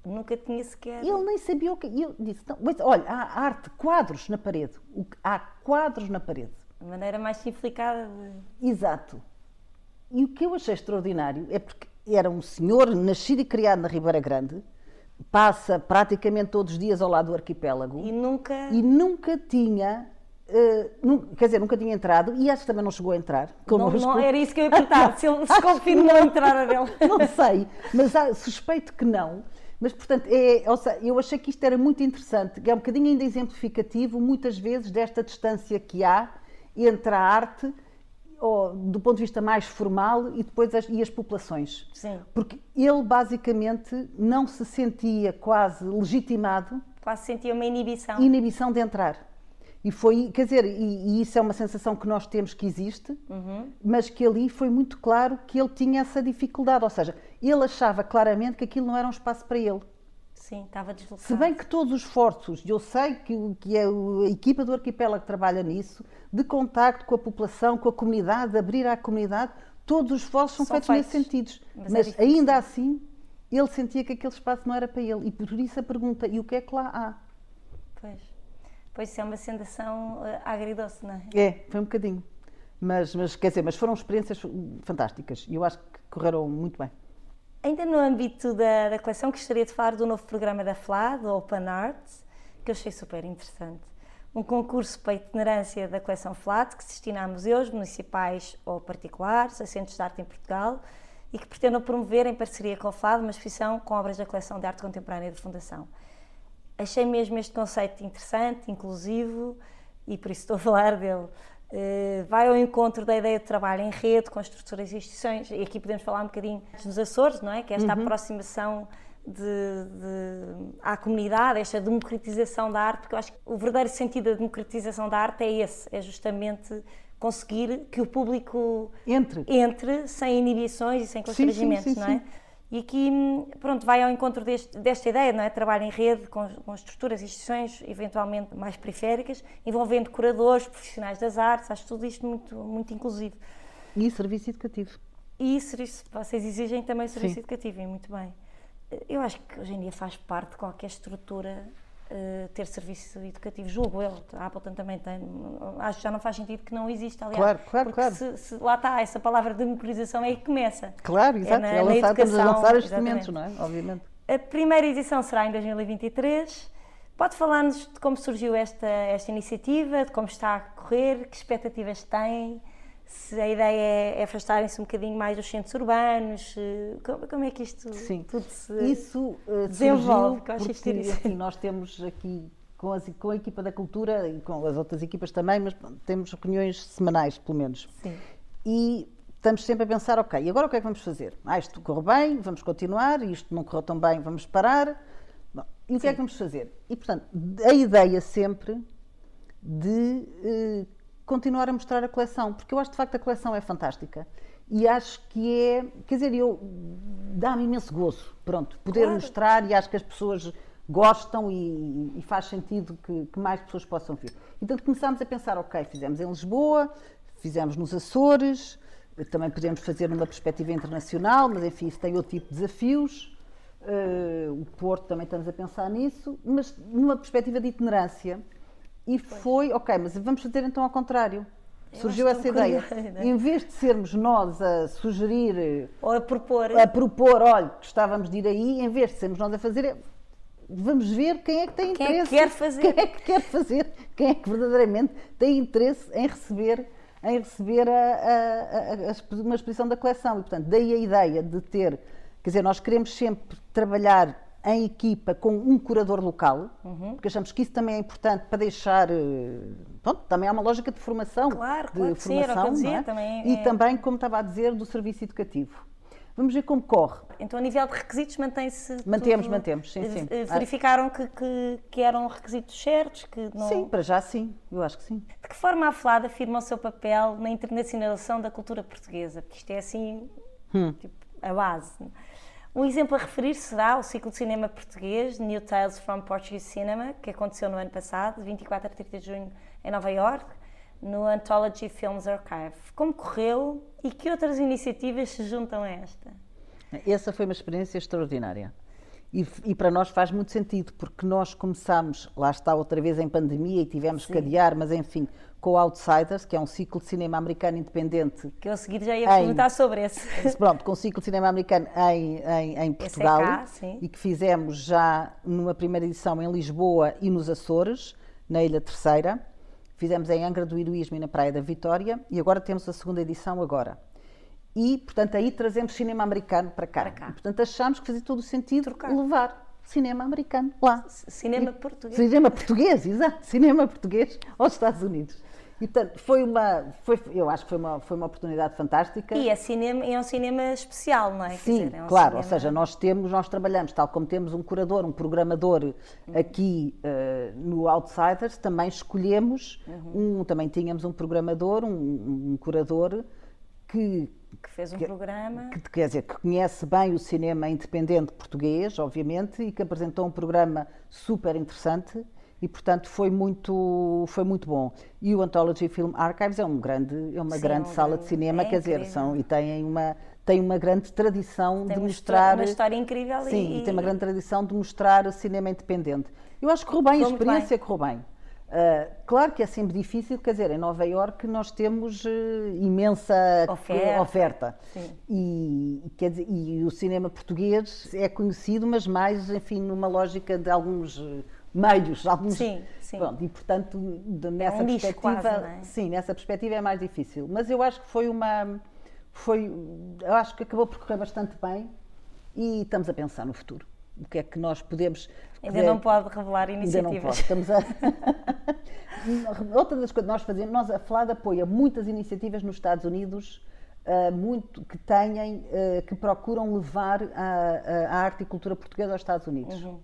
Nunca tinha sequer. Ele nem sabia o que. E eu disse: então, mas, olha, há arte, quadros na parede. Há quadros na parede. A maneira mais simplificada de. Exato. E o que eu achei extraordinário é porque era um senhor nascido e criado na Ribeira Grande, passa praticamente todos os dias ao lado do arquipélago. E nunca. E nunca tinha. Uh, quer dizer, nunca tinha entrado e acho que também não chegou a entrar. Não, não, era isso que eu ia perguntar, se ele se confirmou a entrada dele. Não sei, mas há, suspeito que não. Mas, portanto, é, seja, eu achei que isto era muito interessante, é um bocadinho ainda exemplificativo, muitas vezes, desta distância que há entre a arte, ou, do ponto de vista mais formal, e depois as, e as populações. Sim. Porque ele, basicamente, não se sentia quase legitimado. Quase sentia uma inibição. Inibição de entrar. E foi, quer dizer, e, e, isso é uma sensação que nós temos que existe, uhum. mas que ali foi muito claro que ele tinha essa dificuldade. Ou seja, ele achava claramente que aquilo não era um espaço para ele. Sim, estava deslocado. Se bem que todos os esforços, eu sei que, que é a equipa do arquipélago que trabalha nisso, de contacto com a população, com a comunidade, de abrir à comunidade, todos os esforços são, são feitos, feitos, nesse sentido. Mas, mas é ainda assim, ele sentia que aquele espaço não era para ele. E por isso a pergunta, e o que é que lá há? Pois. Pois isso é uma sensação uh, agridoce, não é? É, foi um bocadinho. Mas, mas, quer dizer, mas foram experiências fantásticas e eu acho que correram muito bem. Ainda no âmbito da, da coleção, gostaria de falar do novo programa da FLA, do Open Arts, que eu achei super interessante. Um concurso para a itinerância da coleção FLAT, que se destina a museus municipais ou particulares, a centros de arte em Portugal, e que pretendam promover, em parceria com a FLAD, uma exposição com obras da coleção de arte contemporânea da Fundação achei mesmo este conceito interessante, inclusivo, e por isso estou a falar dele. Uh, vai ao encontro da ideia de trabalho em rede com as estruturas e instituições, e aqui podemos falar um bocadinho dos Açores, não é? Que é esta uhum. aproximação de, de, à comunidade, esta democratização da arte, porque eu acho que o verdadeiro sentido da democratização da arte é esse, é justamente conseguir que o público entre, entre sem inibições e sem constrangimentos, sim, sim, sim, não é? E aqui, pronto, vai ao encontro deste, desta ideia, não é? Trabalho em rede com, com estruturas e instituições eventualmente mais periféricas, envolvendo curadores, profissionais das artes, acho tudo isto muito, muito inclusivo. E serviço educativo. E serviço, vocês exigem também serviço Sim. educativo, e muito bem. Eu acho que hoje em dia faz parte de qualquer estrutura uh, ter serviço educativo, julgo eu, a Appleton também tem, acho que já não faz sentido que não exista, aliás. Claro, claro, porque claro. Se, se, lá está, essa palavra democratização é aí que começa. Claro, exato, é, na, é lançar, a lançar instrumentos, não é? Obviamente. A primeira edição será em 2023. Pode falar-nos de como surgiu esta, esta iniciativa, de como está a correr, que expectativas tem? Se a ideia é, é afastarem-se um bocadinho mais dos centros urbanos, como, como é que isto Sim. tudo se Isso, uh, desenvolve? Porque, assim, nós temos aqui com, as, com, a equipa da cultura e com as outras equipas também, mas temos reuniões semanais, pelo menos. Sim. E estamos sempre a pensar, ok, e agora o que é que vamos fazer? Ah, isto correu bem, vamos continuar, isto não correu tão bem, vamos parar. Bom, e o Sim. que é que vamos fazer? E, portanto, a ideia sempre de eh, continuar a mostrar a coleção, porque eu acho de facto a coleção é fantástica. E acho que é, quer dizer, eu dá-me imenso gozo, pronto, poder Claro. mostrar e acho que as pessoas gostam e, e faz sentido que, que mais pessoas possam vir. Então começámos a pensar, ok, fizemos em Lisboa, fizemos nos Açores, também podemos fazer numa perspectiva internacional, mas enfim, isso tem outro tipo de desafios. Eh, o Porto também estamos a pensar nisso, mas numa perspectiva de itinerância. E foi, ok, mas vamos fazer então ao contrário. Eu Surgiu essa tão ideia. Em vez de sermos nós a sugerir, Ou a propor. a propor, olha, gostávamos de ir aí, em vez de sermos nós a fazer, é, vamos ver quem é que tem Quem é que interesse. quer fazer. Quem é que quer fazer, quem é que verdadeiramente tem interesse em receber, em receber a, a- a- uma exposição da coleção. E, portanto, daí a ideia de ter, quer dizer, nós queremos sempre trabalhar em equipa com um curador local, Uhum. porque achamos que isso também é importante para deixar. eh, Pronto, também há uma lógica de formação. Claro, de claro sim, formação, não é? também E é- também, como estava a dizer, do serviço educativo. Vamos ver como corre. Então, a nível de requisitos, mantém-se. Mantemos, tudo- mantemos, sim, sim. Eh, Verificaram que, que, que eram requisitos certos? Que não... Sim, para já sim, eu acho que sim. De que forma a FLAD afirma o seu papel na internacionalização da cultura portuguesa? Porque isto é assim Hum. tipo, a base. Um exemplo a referir será o ciclo de cinema português New Tales from Portuguese Cinema, que aconteceu no ano passado, de 24 a 30 de junho, em Nova York, no Anthology Films Archive. Como correu e que outras iniciativas se juntam a esta? Essa foi uma experiência extraordinária. E, e para nós faz muito sentido, porque nós começámos, lá está outra vez em pandemia e tivemos que adiar, mas enfim, com o Outsiders, que é um ciclo de cinema americano independente, Que eu a seguir já ia Em- perguntar sobre esse. pronto, com o ciclo de cinema americano em, em, em Portugal, cá, sim. e que fizemos já numa primeira edição em Lisboa e nos Açores, na Ilha Terceira. Fizemos em Angra do Heroísmo e na Praia da Vitória, e agora temos a segunda edição agora. E, portanto, aí trazemos cinema americano para cá. Para cá. E, portanto, achámos que fazia todo o sentido Trocar. levar cinema americano lá. Cinema E- português. Cinema português, exato. Cinema português aos Estados Unidos. E, portanto, foi uma, foi, eu acho que foi uma, foi uma oportunidade fantástica. E é, cinema, é um cinema especial, não é? Sim, dizer, é um claro, ou cinema- seja, nós temos, nós trabalhamos, tal como temos um curador, um programador aqui eh, no Outsiders, também escolhemos, um, também tínhamos um programador, um, um curador que, que fez um que- programa. que, quer dizer, que conhece bem o cinema independente português, obviamente, e que apresentou um programa super interessante e, portanto, foi muito, foi muito bom. E o Anthology Film Archives é, um grande, é uma Sim, grande um sala grande- de cinema, é quer dizer, incrível. são, e têm uma, tem uma grande tradição Tem de mostrar... história- uma história incrível Sim, e- e tem uma grande tradição de mostrar cinema independente. Eu acho que correu bem, a experiência correu bem. Ah, claro que é sempre difícil, quer dizer, em Nova Iorque nós temos eh, imensa Oferta. oferta. E, quer dizer, e o cinema português é conhecido, mas mais, enfim, numa lógica de alguns meios, alguns, Sim, sim. Pronto, e portanto, de- nessa um perspectiva, quase, é? sim, nessa perspectiva é mais difícil. Mas eu acho que foi uma, foi, eu acho que acabou por correr bastante bem e estamos a pensar no futuro. O que é que nós podemos Ainda não pode revelar Ainda não iniciativas. pode. Estamos a... Outra das coisas que nós fazemos, nós, a FLAD apoia muitas iniciativas nos Estados Unidos ah, muito, que têm, ah, que procuram levar a, a- a arte e cultura portuguesa aos Estados Unidos. Uhum.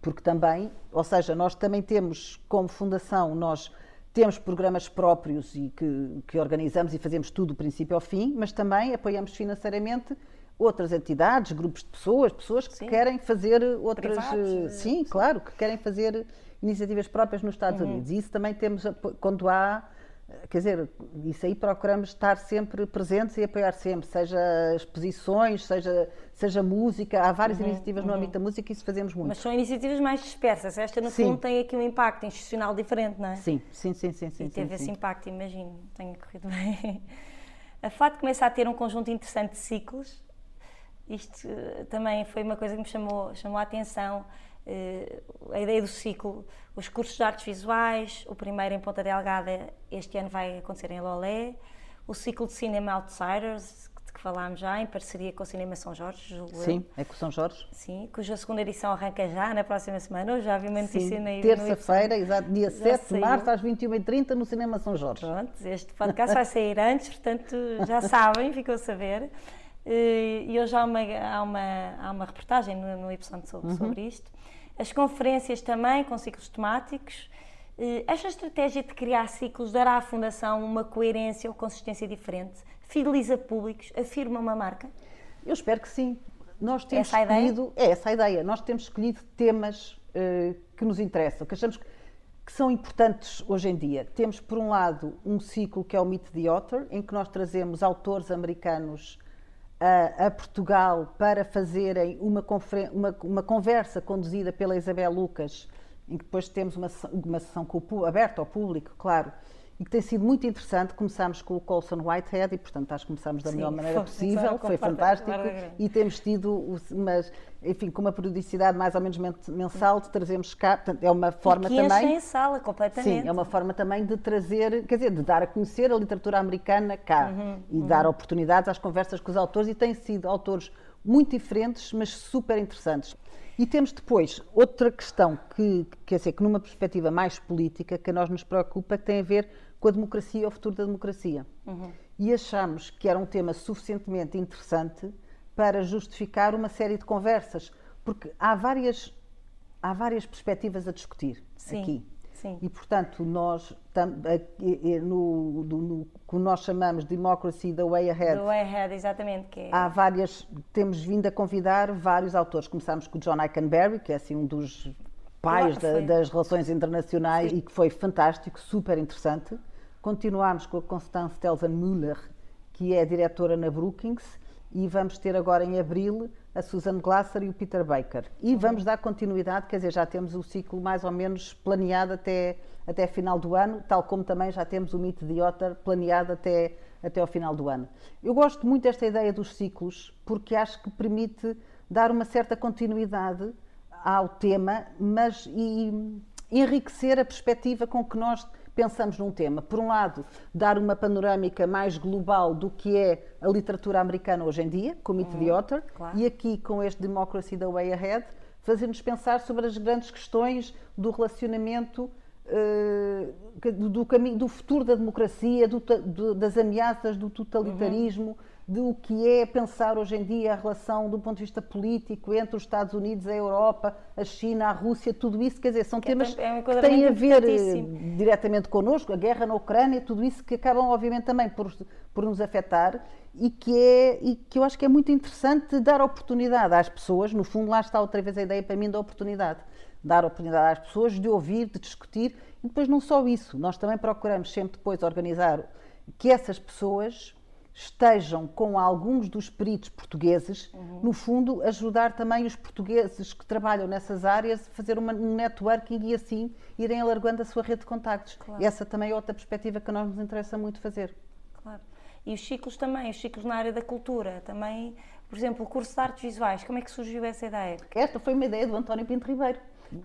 Porque também, ou seja, nós também temos, como fundação, nós temos programas próprios e que, que organizamos e fazemos tudo do princípio ao fim, mas também apoiamos financeiramente outras entidades, grupos de pessoas, pessoas que Sim. querem fazer outras. Privados, eh, eh, sim, claro, que querem fazer iniciativas próprias nos Estados Uhum. Unidos. E isso também temos, apo- quando há, eh, quer dizer, isso aí procuramos estar sempre presentes e apoiar sempre, seja exposições, seja, seja música, há várias iniciativas no âmbito da música e isso fazemos muito. Uhum, Mas são iniciativas mais dispersas. Esta, no Sim. fundo, tem aqui um impacto institucional diferente, não é? Sim, sim, sim, sim. sim E teve sim, esse impacto, imagino. Tenha corrido bem. A FAT começa a ter um conjunto interessante de ciclos. Isto eh, também foi uma coisa que me chamou, chamou a atenção. Eh, a ideia do ciclo, os cursos de artes visuais, o primeiro em Ponta Delgada este ano vai acontecer em Lolé, o ciclo de cinema Outsiders, de que falámos já, em parceria com o Cinema São Jorge, julgo eu. Sim, é com São Jorge. Sim, cuja segunda edição arranca já na próxima semana. Eu já vi uma notícia Sim, na terça-feira, exato, dia Já 7 de março, às 21h30, no Cinema São Jorge. Pronto, este podcast vai sair antes, portanto já sabem, ficou a saber. Eh, E hoje há uma, há uma, há uma reportagem no, no Y sobre, sobre isto. As conferências também, com ciclos temáticos. Eh, esta estratégia de criar ciclos dará à Fundação uma coerência ou consistência diferente? Fideliza públicos? Afirma uma marca? Eu espero que sim. Nós temos essa escolhido, é essa a ideia, nós temos escolhido temas uh, que nos interessam, que achamos que são importantes hoje em dia. Temos, por um lado, um ciclo que é o Meet the Author, em que nós trazemos autores americanos a, a Portugal para fazerem uma, uma, uma, conversa conduzida pela Isabel Lucas, em que depois temos uma, uma sessão aberta ao público, claro, e que tem sido muito interessante. Começámos com o Colson Whitehead e, portanto, acho que começámos da Sim, melhor maneira possível, foi fantástico. E temos tido, mas, enfim, com uma periodicidade mais ou menos mensal de trazermos cá, portanto, é uma forma e que também. em sala, completamente. Sim, é uma forma também de trazer, quer dizer, de dar a conhecer a literatura americana cá uhum, e uhum. dar oportunidades às conversas com os autores, e têm sido autores muito diferentes, mas super interessantes. E temos depois outra questão que, quer dizer, que numa perspectiva mais política, que a nós nos preocupa, que tem a ver com a democracia, o futuro da democracia. Uhum. E achamos que era um tema suficientemente interessante para justificar uma série de conversas, porque há várias, há várias perspectivas a discutir Sim. aqui. Sim. E, portanto, nós, no, no, no, que nós chamamos Democracy the Way Ahead. The Way Ahead, exatamente. Que é... Há várias, temos vindo a convidar vários autores. Começámos com o John Eikenberry, que é assim um dos pais da, das relações internacionais Sim. e que foi fantástico, super interessante. Continuámos com a Constance Telsen Müller, que é diretora na Brookings, e vamos ter agora em abril a Susan Glasser e o Peter Baker. E vamos dar continuidade, quer dizer, já temos o ciclo mais ou menos planeado até, até final do ano, tal como também já temos o Meet the Otter planeado até, até ao final do ano. Eu gosto muito desta ideia dos ciclos, porque acho que permite dar uma certa continuidade ao tema, mas e enriquecer a perspectiva com que nós pensamos num tema. Por um lado, dar uma panorâmica mais global do que é a literatura americana hoje em dia, com Meet the Author, claro. e aqui com este Democracy the Way Ahead, fazer-nos pensar sobre as grandes questões do relacionamento do, do, caminho, do futuro da democracia, do, do, das ameaças do totalitarismo, do que é pensar hoje em dia a relação do ponto de vista político entre os Estados Unidos, a Europa, a China, a Rússia, tudo isso, quer dizer, são que é temas é que têm a ver eh, diretamente connosco, a guerra na Ucrânia, tudo isso que acabam obviamente também por, por nos afetar e que, é, e que eu acho que é muito interessante dar oportunidade às pessoas, no fundo lá está outra vez a ideia para mim da oportunidade, dar oportunidade às pessoas de ouvir, de discutir e depois não só isso, nós também procuramos sempre depois organizar que essas pessoas estejam com alguns dos peritos portugueses, uhum. no fundo, ajudar também os portugueses que trabalham nessas áreas a fazer uma, um networking e assim irem alargando a sua rede de contactos. Claro. Essa também é outra perspectiva que a nós nos interessa muito fazer. Claro. E os ciclos também, os ciclos na área da cultura, também, por exemplo, o curso de artes visuais, como é que surgiu essa ideia? Esta foi uma ideia do António Pinto Ribeiro.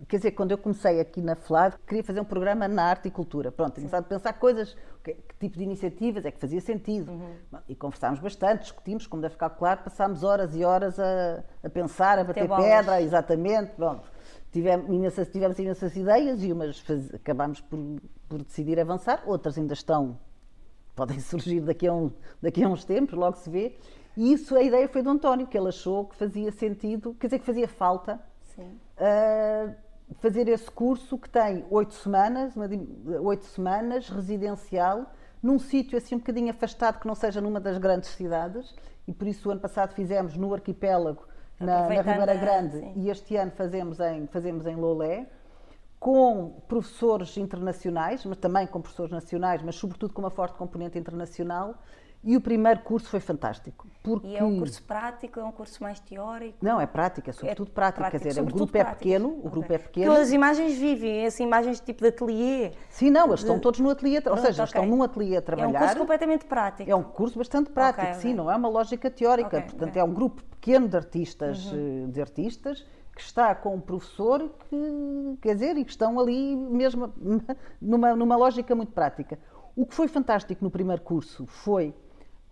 Quer dizer, quando eu comecei aqui na FLAD, queria fazer um programa na arte e cultura. Pronto, começámos a pensar coisas, que, que, tipo de iniciativas é que fazia sentido. Uhum. E conversámos bastante, discutimos, como deve ficar claro, passámos horas e horas a, a pensar, a bater pedra, exatamente. Pronto. Tivemos imensas, tivemos imensas ideias e umas faz, acabámos por, por decidir avançar, outras ainda estão, podem surgir daqui a, um, daqui a uns tempos, logo se vê. E isso, a ideia foi do António, que ele achou que fazia sentido, quer dizer, que fazia falta uh, fazer esse curso que tem oito semanas, oito semanas, residencial, num sítio assim um bocadinho afastado, que não seja numa das grandes cidades, e por isso o ano passado fizemos no arquipélago, na, na Ribeira Grande, sim. e este ano fazemos em, fazemos em Lolé, com professores internacionais, mas também com professores nacionais, mas sobretudo com uma forte componente internacional, e o primeiro curso foi fantástico. Porque... E é um curso prático, é um curso mais teórico? Não, é prática, é sobretudo é prática. Prático, quer dizer, o grupo é pequeno, o grupo okay. é pequeno. Todas as imagens vivem, essas imagens tipo de ateliê. Sim, não, eles de... estão todos no ateliê, ou seja, okay. estão num ateliê a trabalhar. É um curso completamente prático. É um curso bastante prático, okay, sim, não é uma lógica teórica. Portanto, é um grupo pequeno de artistas, uhum. Eh, de artistas que está com um professor que, quer dizer, e que estão ali mesmo numa, numa lógica muito prática. O que foi fantástico no primeiro curso foi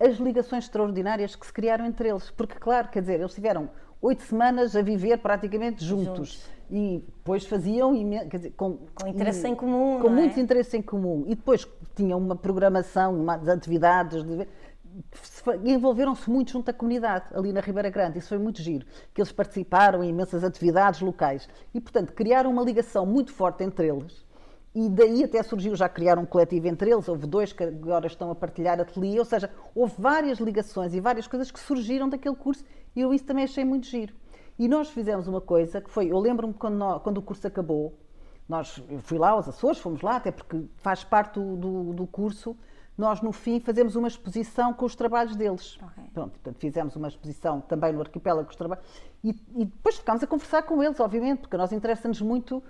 as ligações extraordinárias que se criaram entre eles. Porque, claro, quer dizer, eles tiveram oito semanas a viver praticamente juntos. juntos. E depois faziam quer dizer, com, com interesse e, em comum. Com é? muito interesse em comum. E depois tinham uma programação, umas atividades. De, envolveram-se muito junto à comunidade, ali na Ribeira Grande. Isso foi muito giro. Que eles participaram em imensas atividades locais. E, portanto, criaram uma ligação muito forte entre eles e daí até surgiu, já criaram um coletivo entre eles, houve dois que agora estão a partilhar ateliê, ou seja, houve várias ligações e várias coisas que surgiram daquele curso e eu isso também achei muito giro. E nós fizemos uma coisa que foi, eu lembro-me quando, quando o curso acabou, nós, eu fui lá aos Açores, fomos lá, até porque faz parte do, do, do curso, nós no fim fazemos uma exposição com os trabalhos deles. Okay. Pronto, portanto, fizemos uma exposição também no arquipélago com os trabalhos e, e depois ficámos a conversar com eles, obviamente, porque a nós interessa-nos muito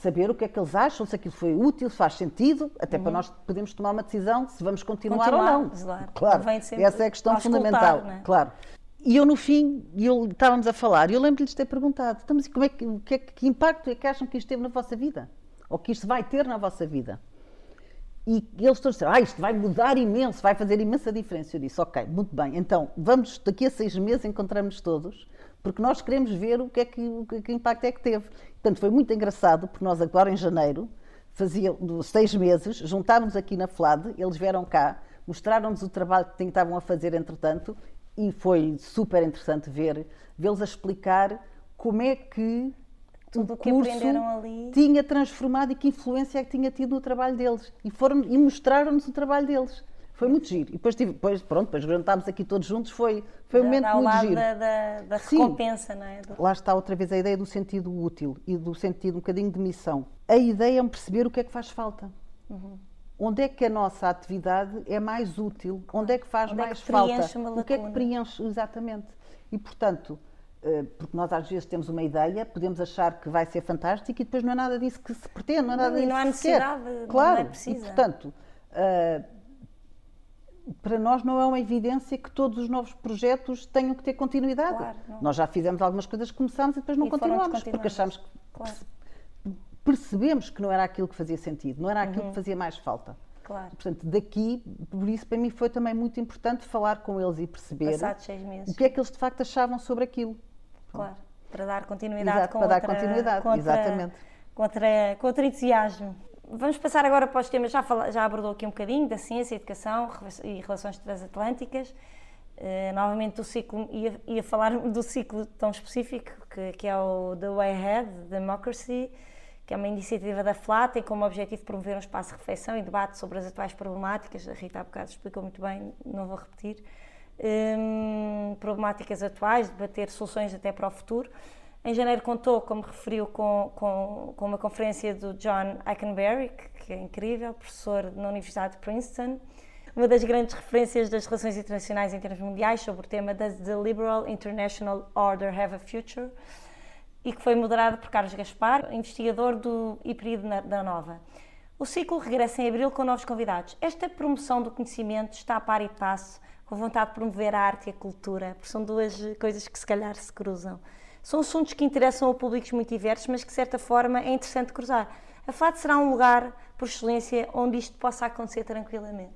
saber o que é que eles acham, se aquilo foi útil, se faz sentido, até uhum. para nós podermos tomar uma decisão se vamos continuar, continuar ou não. Claro, claro. essa é a questão fundamental. É? Claro. E eu, no fim, eu, estávamos a falar, e eu lembro-lhes de ter perguntado: então, mas como é que, que, é, que impacto é que acham que isto teve na vossa vida? Ou que isto vai ter na vossa vida? E eles todos disseram: ah, isto vai mudar imenso, vai fazer imensa diferença. Eu disse: ok, muito bem, então vamos, daqui a seis meses encontramos todos, porque nós queremos ver o que é que, o que, que impacto é que teve. Portanto, foi muito engraçado, porque nós agora em janeiro, fazia seis meses, juntávamos aqui na FLAD, eles vieram cá, mostraram-nos o trabalho que estavam a fazer entretanto e foi super interessante ver, vê-los a explicar como é que tudo o que aprenderam ali tinha transformado e que influência é que tinha tido no trabalho deles e foram e mostraram-nos o trabalho deles. Foi muito giro. E depois, tive, depois pronto, depois jantámos aqui todos juntos, foi, foi um momento muito giro. Da, da, da recompensa, Sim, não é? Do... Lá está outra vez a ideia do sentido útil e do sentido um bocadinho de missão. A ideia é perceber o que é que faz falta. Uhum. Onde é que a nossa atividade é mais útil? Onde é que faz Onde mais é que falta? O que é que preenche exatamente? E portanto, eh, porque nós às vezes temos uma ideia, podemos achar que vai ser fantástico e depois não é nada disso que se pretende, não é nada não, disso e não há necessidade, claro, não é preciso. E portanto, uh, para nós não é uma evidência que todos os novos projetos tenham que ter continuidade. Claro, nós já fizemos algumas coisas, começamos e depois não e continuamos, porque achamos que claro percebemos que não era aquilo que fazia sentido, não era aquilo uhum. que fazia mais falta. Claro. Portanto, daqui, por isso para mim foi também muito importante falar com eles e perceber o que é que eles de facto achavam sobre aquilo. Claro, para dar continuidade Exato, para dar continuidade, contra, exatamente. Contra, contra entusiasmo. Vamos passar agora para os temas, já, fala, já abordou aqui um bocadinho da ciência, educação e relações transatlânticas. Uh, novamente do ciclo, ia, ia falar do ciclo tão específico que, que é o The Way Ahead, Democracy, que é uma iniciativa da FLAT, tem como objetivo promover um espaço de reflexão e debate sobre as atuais problemáticas. A Rita há bocado explicou muito bem, não vou repetir. Um, problemáticas atuais, debater soluções até para o futuro. Em janeiro contou, como referiu, com, com, com uma conferência do John Eikenberry, que, é incrível, professor na Universidade de Princeton, uma das grandes referências das relações internacionais em termos mundiais sobre o tema Does the Liberal International Order Have a Future? e que foi moderado por Carlos Gaspar, investigador do IPRI da Nova. O ciclo regressa em abril com novos convidados. Esta promoção do conhecimento está a par e passo com a vontade de promover a arte e a cultura, porque são duas coisas que se calhar se cruzam. São assuntos que interessam a públicos muito diversos, mas que de certa forma é interessante cruzar. A FAD será um lugar, por excelência, onde isto possa acontecer tranquilamente.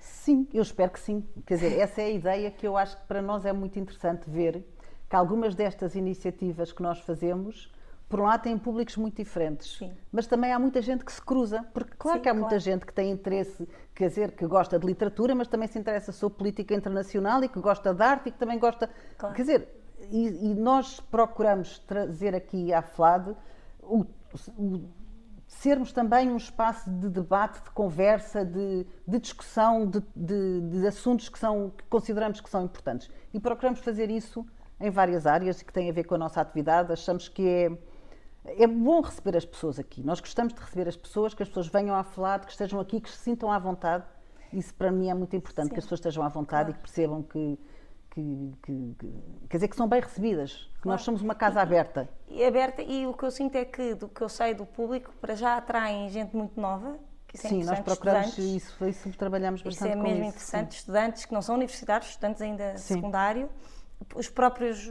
Sim, eu espero que sim. Quer dizer, essa é a ideia que eu acho que para nós é muito interessante ver que algumas destas iniciativas que nós fazemos, por um lado, têm públicos muito diferentes, Sim. mas também há muita gente que se cruza, porque claro Sim, que há claro. muita gente que tem interesse, quer dizer, que gosta de literatura, mas também se interessa sobre política internacional e que gosta de arte e que também gosta. Claro. Quer dizer, e, e, nós procuramos trazer aqui à FLAD o, o, sermos também um espaço de debate, de conversa, de, de discussão de, de, de assuntos que, são, que consideramos que são importantes. E procuramos fazer isso em várias áreas que têm a ver com a nossa atividade. Achamos que é, é bom receber as pessoas aqui. Nós gostamos de receber as pessoas, que as pessoas venham à falar, que estejam aqui, que se sintam à vontade. Isso para mim é muito importante, Sim. que as pessoas estejam à vontade claro. e que percebam que, que, que, que, quer dizer que são bem recebidas, que claro. nós somos uma casa aberta. E, aberta e o que eu sinto é que do que eu sei do público para já atraem gente muito nova. Que isso é Sim, nós procuramos estudantes. isso, isso trabalhamos bastante isso é mesmo isso, interessante, sim. estudantes que não são universitários, estudantes ainda Sim. secundário os próprios,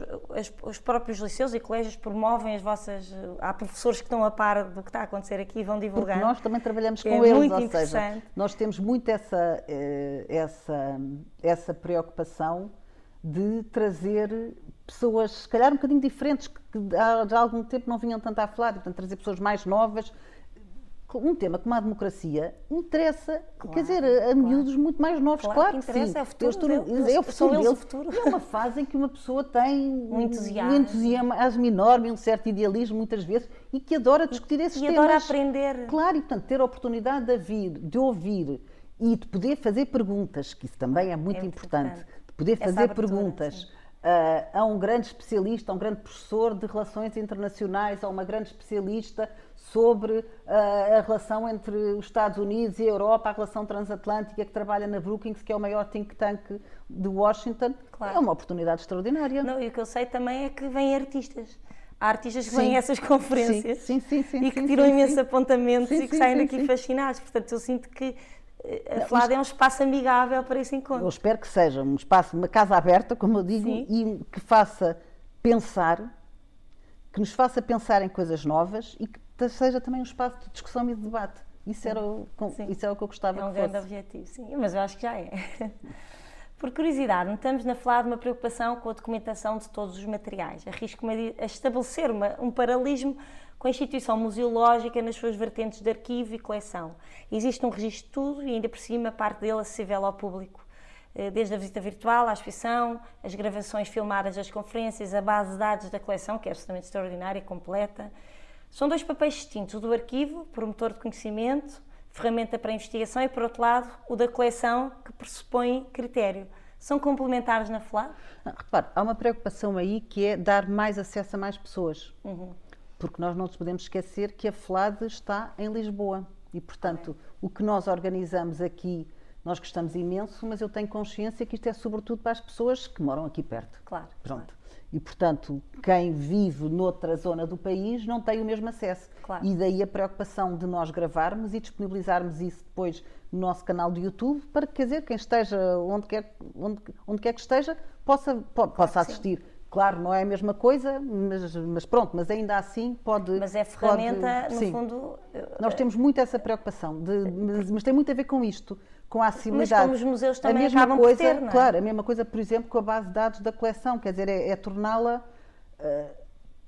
os próprios liceus e colégios promovem as vossas. Há professores que estão a par do que está a acontecer aqui e vão divulgar. Porque nós também trabalhamos com é eles, muito ou seja, nós temos muito essa, eh, essa, essa preocupação de trazer pessoas, se calhar um bocadinho diferentes, que há, há algum tempo não vinham tanto a falar, portanto, trazer pessoas mais novas, um tema como a democracia interessa, claro, quer dizer, a, claro. miúdos muito mais novos, claro, claro que, que interessa, sim. É o futuro, estou, deles, é o futuro, deles, deles. o futuro. É uma fase em que uma pessoa tem um entusiasmo, um entusiasmo enorme, um certo idealismo muitas vezes e que adora discutir esses e temas. E adora aprender. Claro, e portanto ter a oportunidade de ouvir, de ouvir e de poder fazer perguntas, que isso também é muito, é importante, importante, de poder fazer abertura, perguntas. Uh, a um grande especialista, a um grande professor de relações internacionais, a uma grande especialista sobre uh, a relação entre os Estados Unidos e a Europa, a relação transatlântica que trabalha na Brookings, que é o maior think tank de Washington. Claro. É uma oportunidade extraordinária. Não, e o que eu sei também é que vêm artistas. Há artistas que vêm a essas conferências sim, sim, e que tiram imensos apontamentos e que saem daqui fascinados. Portanto, eu sinto que a Não, FLAD é um espaço amigável para esse encontro. Eu espero que seja um espaço, uma casa aberta, como eu digo, Sim. e que faça pensar, que nos faça pensar em coisas novas e que seja também um espaço de discussão e de debate. Isso era o, Sim. isso era o que eu gostava É um que grande fosse. objetivo, sim, mas eu acho que já é. Por curiosidade, notamos na FLAD uma preocupação com a documentação de todos os materiais. Arrisco-me a estabelecer uma- um paralelismo com a instituição museológica nas suas vertentes de arquivo e coleção. Existe um registro de tudo e ainda por cima parte dele acessível ao público. Eh, Desde a visita virtual à exposição, as gravações filmadas das conferências, a base de dados da coleção, que é absolutamente extraordinária e completa. São dois papéis distintos, o do arquivo, promotor de conhecimento, ferramenta para investigação, e por outro lado, o da coleção, que pressupõe critério. São complementares na FLA? Repare, há uma preocupação aí que é dar mais acesso a mais pessoas. Uhum. Porque nós não nos podemos esquecer que a FLAD está em Lisboa. E, portanto, o que nós organizamos aqui, nós gostamos imenso, mas eu tenho consciência que isto é sobretudo para as pessoas que moram aqui perto. Claro. Pronto. E, portanto, quem vive noutra zona do país não tem o mesmo acesso. Claro. E daí a preocupação de nós gravarmos e disponibilizarmos isso depois no nosso canal de YouTube para que, quer dizer, quem esteja onde quer, onde, onde quer que esteja possa, po- possa que sim. Claro, não é a mesma coisa, mas, mas pronto, mas ainda assim pode. Mas é pode- ferramenta, no sim. fundo. Nós temos muito essa preocupação, de- mas, mas tem muito a ver com isto, com a Mas acessibilidade. como os museus a também mesma acabam coisa, ter, é? Claro, a mesma coisa, por exemplo, com a base de dados da coleção, quer dizer, é, é torná-la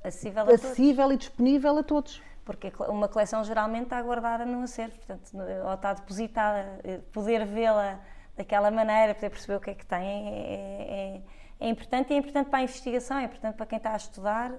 acessível a todos. acessível e disponível a todos. Porque a uma coleção geralmente está guardada num acervo, portanto, ou está depositada. eh, Poder vê-la daquela maneira, poder perceber o que é que tem, é, é- é importante e é importante para a investigação, é importante para quem está a estudar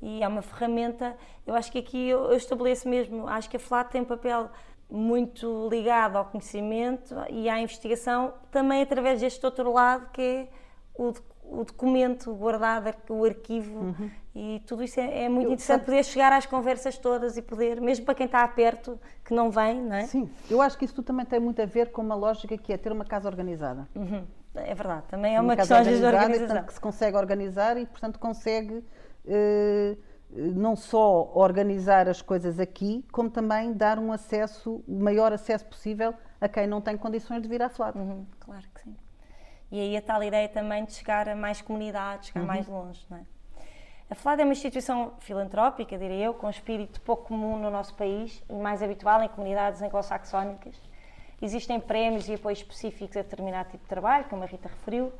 e é uma ferramenta. Eu acho que aqui eu, eu estabeleço mesmo, acho que a FLAT tem um papel muito ligado ao conhecimento e à investigação, também através deste outro lado que é o, o documento guardado, o arquivo, e tudo isso é, é muito Eu- interessante sabe- poder chegar às conversas todas e poder, mesmo para quem está perto, que não vem, não é? Sim, eu acho que isso também tem muito a ver com uma lógica que é ter uma casa organizada. Uhum. É verdade, também é uma, casa questão às vezes de organização. portanto, que se consegue organizar e, portanto, consegue eh, não só organizar as coisas aqui, como também dar um acesso, o maior acesso possível a quem não tem condições de vir à FLAD. Uhum, claro que sim. E aí a tal ideia também de chegar a mais comunidades, Uhum. chegar mais longe, não é? A FLAD é uma instituição filantrópica, diria eu, com um espírito pouco comum no nosso país e mais habitual em comunidades anglo-saxónicas. Existem prémios e apoios específicos a determinado tipo de trabalho, como a Rita referiu.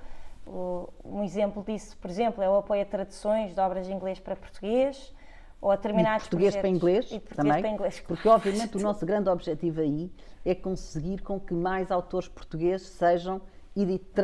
O- Um exemplo disso, por exemplo, é o apoio a traduções de obras de inglês para português ou a E de determinados português para inglês português também, para inglês. porque obviamente o nosso grande objetivo aí é conseguir com que mais autores portugueses sejam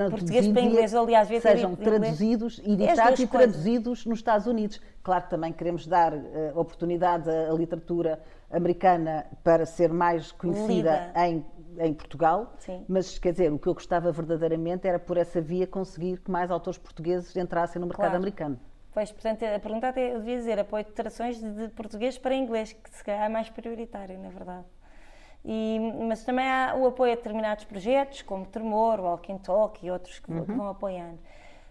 Português para inglês, aliás, ter sejam traduzidos, editados e traduzidos nos Estados Unidos. Claro que também queremos dar oportunidades à, à literatura americana para ser mais conhecida Lida. em, em Portugal, Sim. mas quer dizer, o que eu gostava verdadeiramente era por essa via conseguir que mais autores portugueses entrassem no mercado Claro. americano. Pois, portanto, a pergunta até eu devia dizer apoio de traduções de, português para inglês, que se calhar é mais prioritário, na verdade. E, mas também há o apoio a determinados projetos, como Tremor, Walking Talk e outros que, vão- que vão apoiando.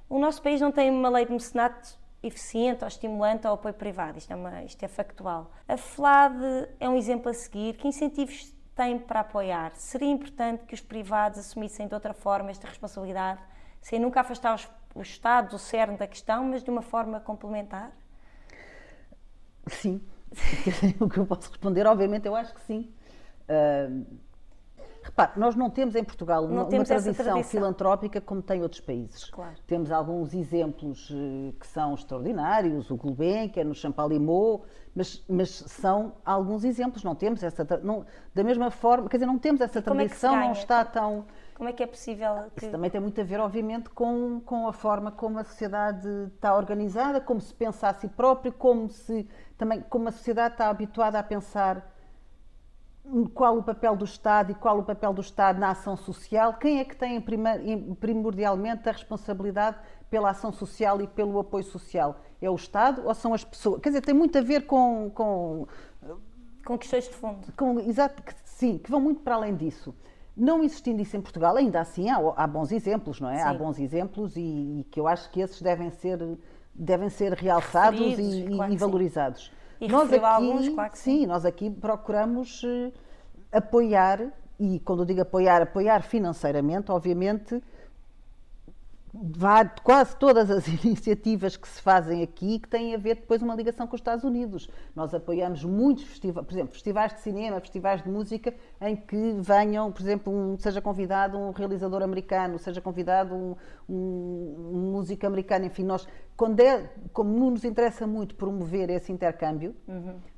O nosso país não tem uma lei de mecenato eficiente ou estimulante ao apoio privado, isto é, uma, isto é factual. A FLAD é um exemplo a seguir. Que incentivos tem para apoiar? Seria importante que os privados assumissem de outra forma esta responsabilidade, sem nunca afastar os, o Estado do cerne da questão, mas de uma forma complementar? Sim. o que eu posso responder, obviamente, eu acho que sim. Ah, Repare, nós não temos em Portugal Não uma, temos tradição, tradição. filantrópica como tem outros países. Claro. Temos alguns exemplos eh, que são extraordinários, o Gulbenkian, no Champalimau, mas, mas são alguns exemplos. Não temos essa, não, da mesma forma, quer dizer, não temos essa é tradição, não ganha? está tão... Como é que é possível que... Isso também tem muito a ver, obviamente, com, com a forma como a sociedade está organizada, como se pensa a si próprio, como se também como a sociedade está habituada a pensar qual o papel do Estado e qual o papel do Estado na ação social, quem é que tem primordialmente a responsabilidade pela ação social e pelo apoio social? É o Estado ou são as pessoas? Quer dizer, tem muito a ver com, com Com questões de fundo. com, exato, que, sim, que vão muito para além disso. Não existindo isso em Portugal, ainda assim há, há bons exemplos, não é? Há Sim. bons exemplos e, e que eu acho que esses devem ser, devem ser realçados e, Referidos, e- claro e que sim. E referiu a alguns, claro que sim, nós aqui procuramos eh, apoiar, e quando eu digo apoiar, apoiar financeiramente, obviamente, quase todas as iniciativas que se fazem aqui que têm a ver depois uma ligação com os Estados Unidos. Nós apoiamos muitos festivais, por exemplo, festivais de cinema, festivais de música, em que venham, por exemplo, um- seja convidado um realizador americano, seja convidado um, um- um músico americano, enfim, nós, quando é, como nos interessa muito promover esse intercâmbio,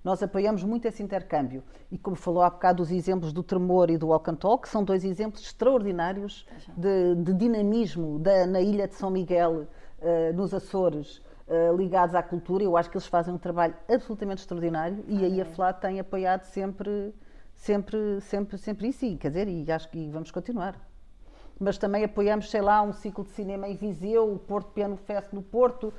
nós apoiamos muito esse intercâmbio. E como falou há bocado os exemplos do Tremor e do Walk and Talk, são dois exemplos extraordinários de, de dinamismo da, na ilha de São Miguel, eh, nos Açores, eh, ligados à cultura. Eu acho que eles fazem um trabalho absolutamente extraordinário e aí a FLA tem apoiado sempre, sempre, sempre, sempre isso. E, quer dizer, e acho que vamos continuar mas também apoiamos, sei lá, um ciclo de cinema em Viseu, o Porto Piano Fest no Porto.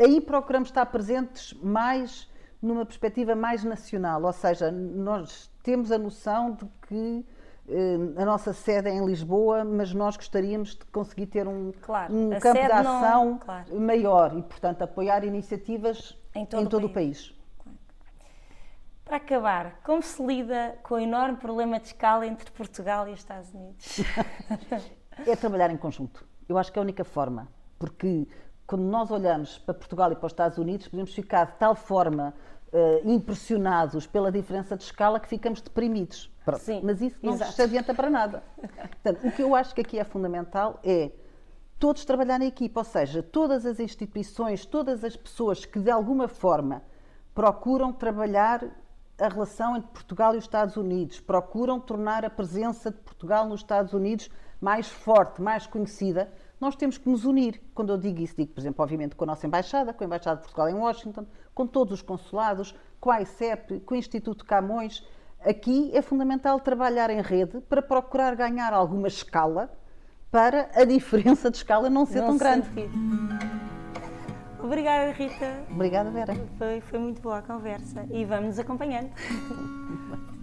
Aí procuramos estar presentes mais numa perspectiva mais nacional, ou seja, nós temos a noção de que eh, a nossa sede é em Lisboa, mas nós gostaríamos de conseguir ter um, Claro, um campo de sede não- ação claro. maior e, portanto, apoiar iniciativas Em todo o o país. Para acabar, como se lida com o enorme problema de escala entre Portugal e os Estados Unidos? é trabalhar em conjunto. Eu acho que é a única forma, porque quando nós olhamos para Portugal e para os Estados Unidos, podemos ficar de tal forma eh, impressionados pela diferença de escala que ficamos deprimidos. Pronto. Sim, Mas isso não exato. se adianta para nada. Portanto, o que eu acho que aqui é fundamental é todos trabalhar na equipa, ou seja, todas as instituições, todas as pessoas que de alguma forma procuram trabalhar a relação entre Portugal e os Estados Unidos, procuram tornar a presença de Portugal nos Estados Unidos mais forte, mais conhecida, nós temos que nos unir. Quando eu digo isso, digo, por exemplo, obviamente com a nossa embaixada, com a Embaixada de Portugal em Washington, com todos os consulados, com a ICEP, com o Instituto Camões. Aqui é fundamental trabalhar em rede para procurar ganhar alguma escala para a diferença de escala não ser Não tão grande. sentir. Obrigada, Rita. Obrigada, Vera. Foi, foi muito boa a conversa e vamos acompanhando.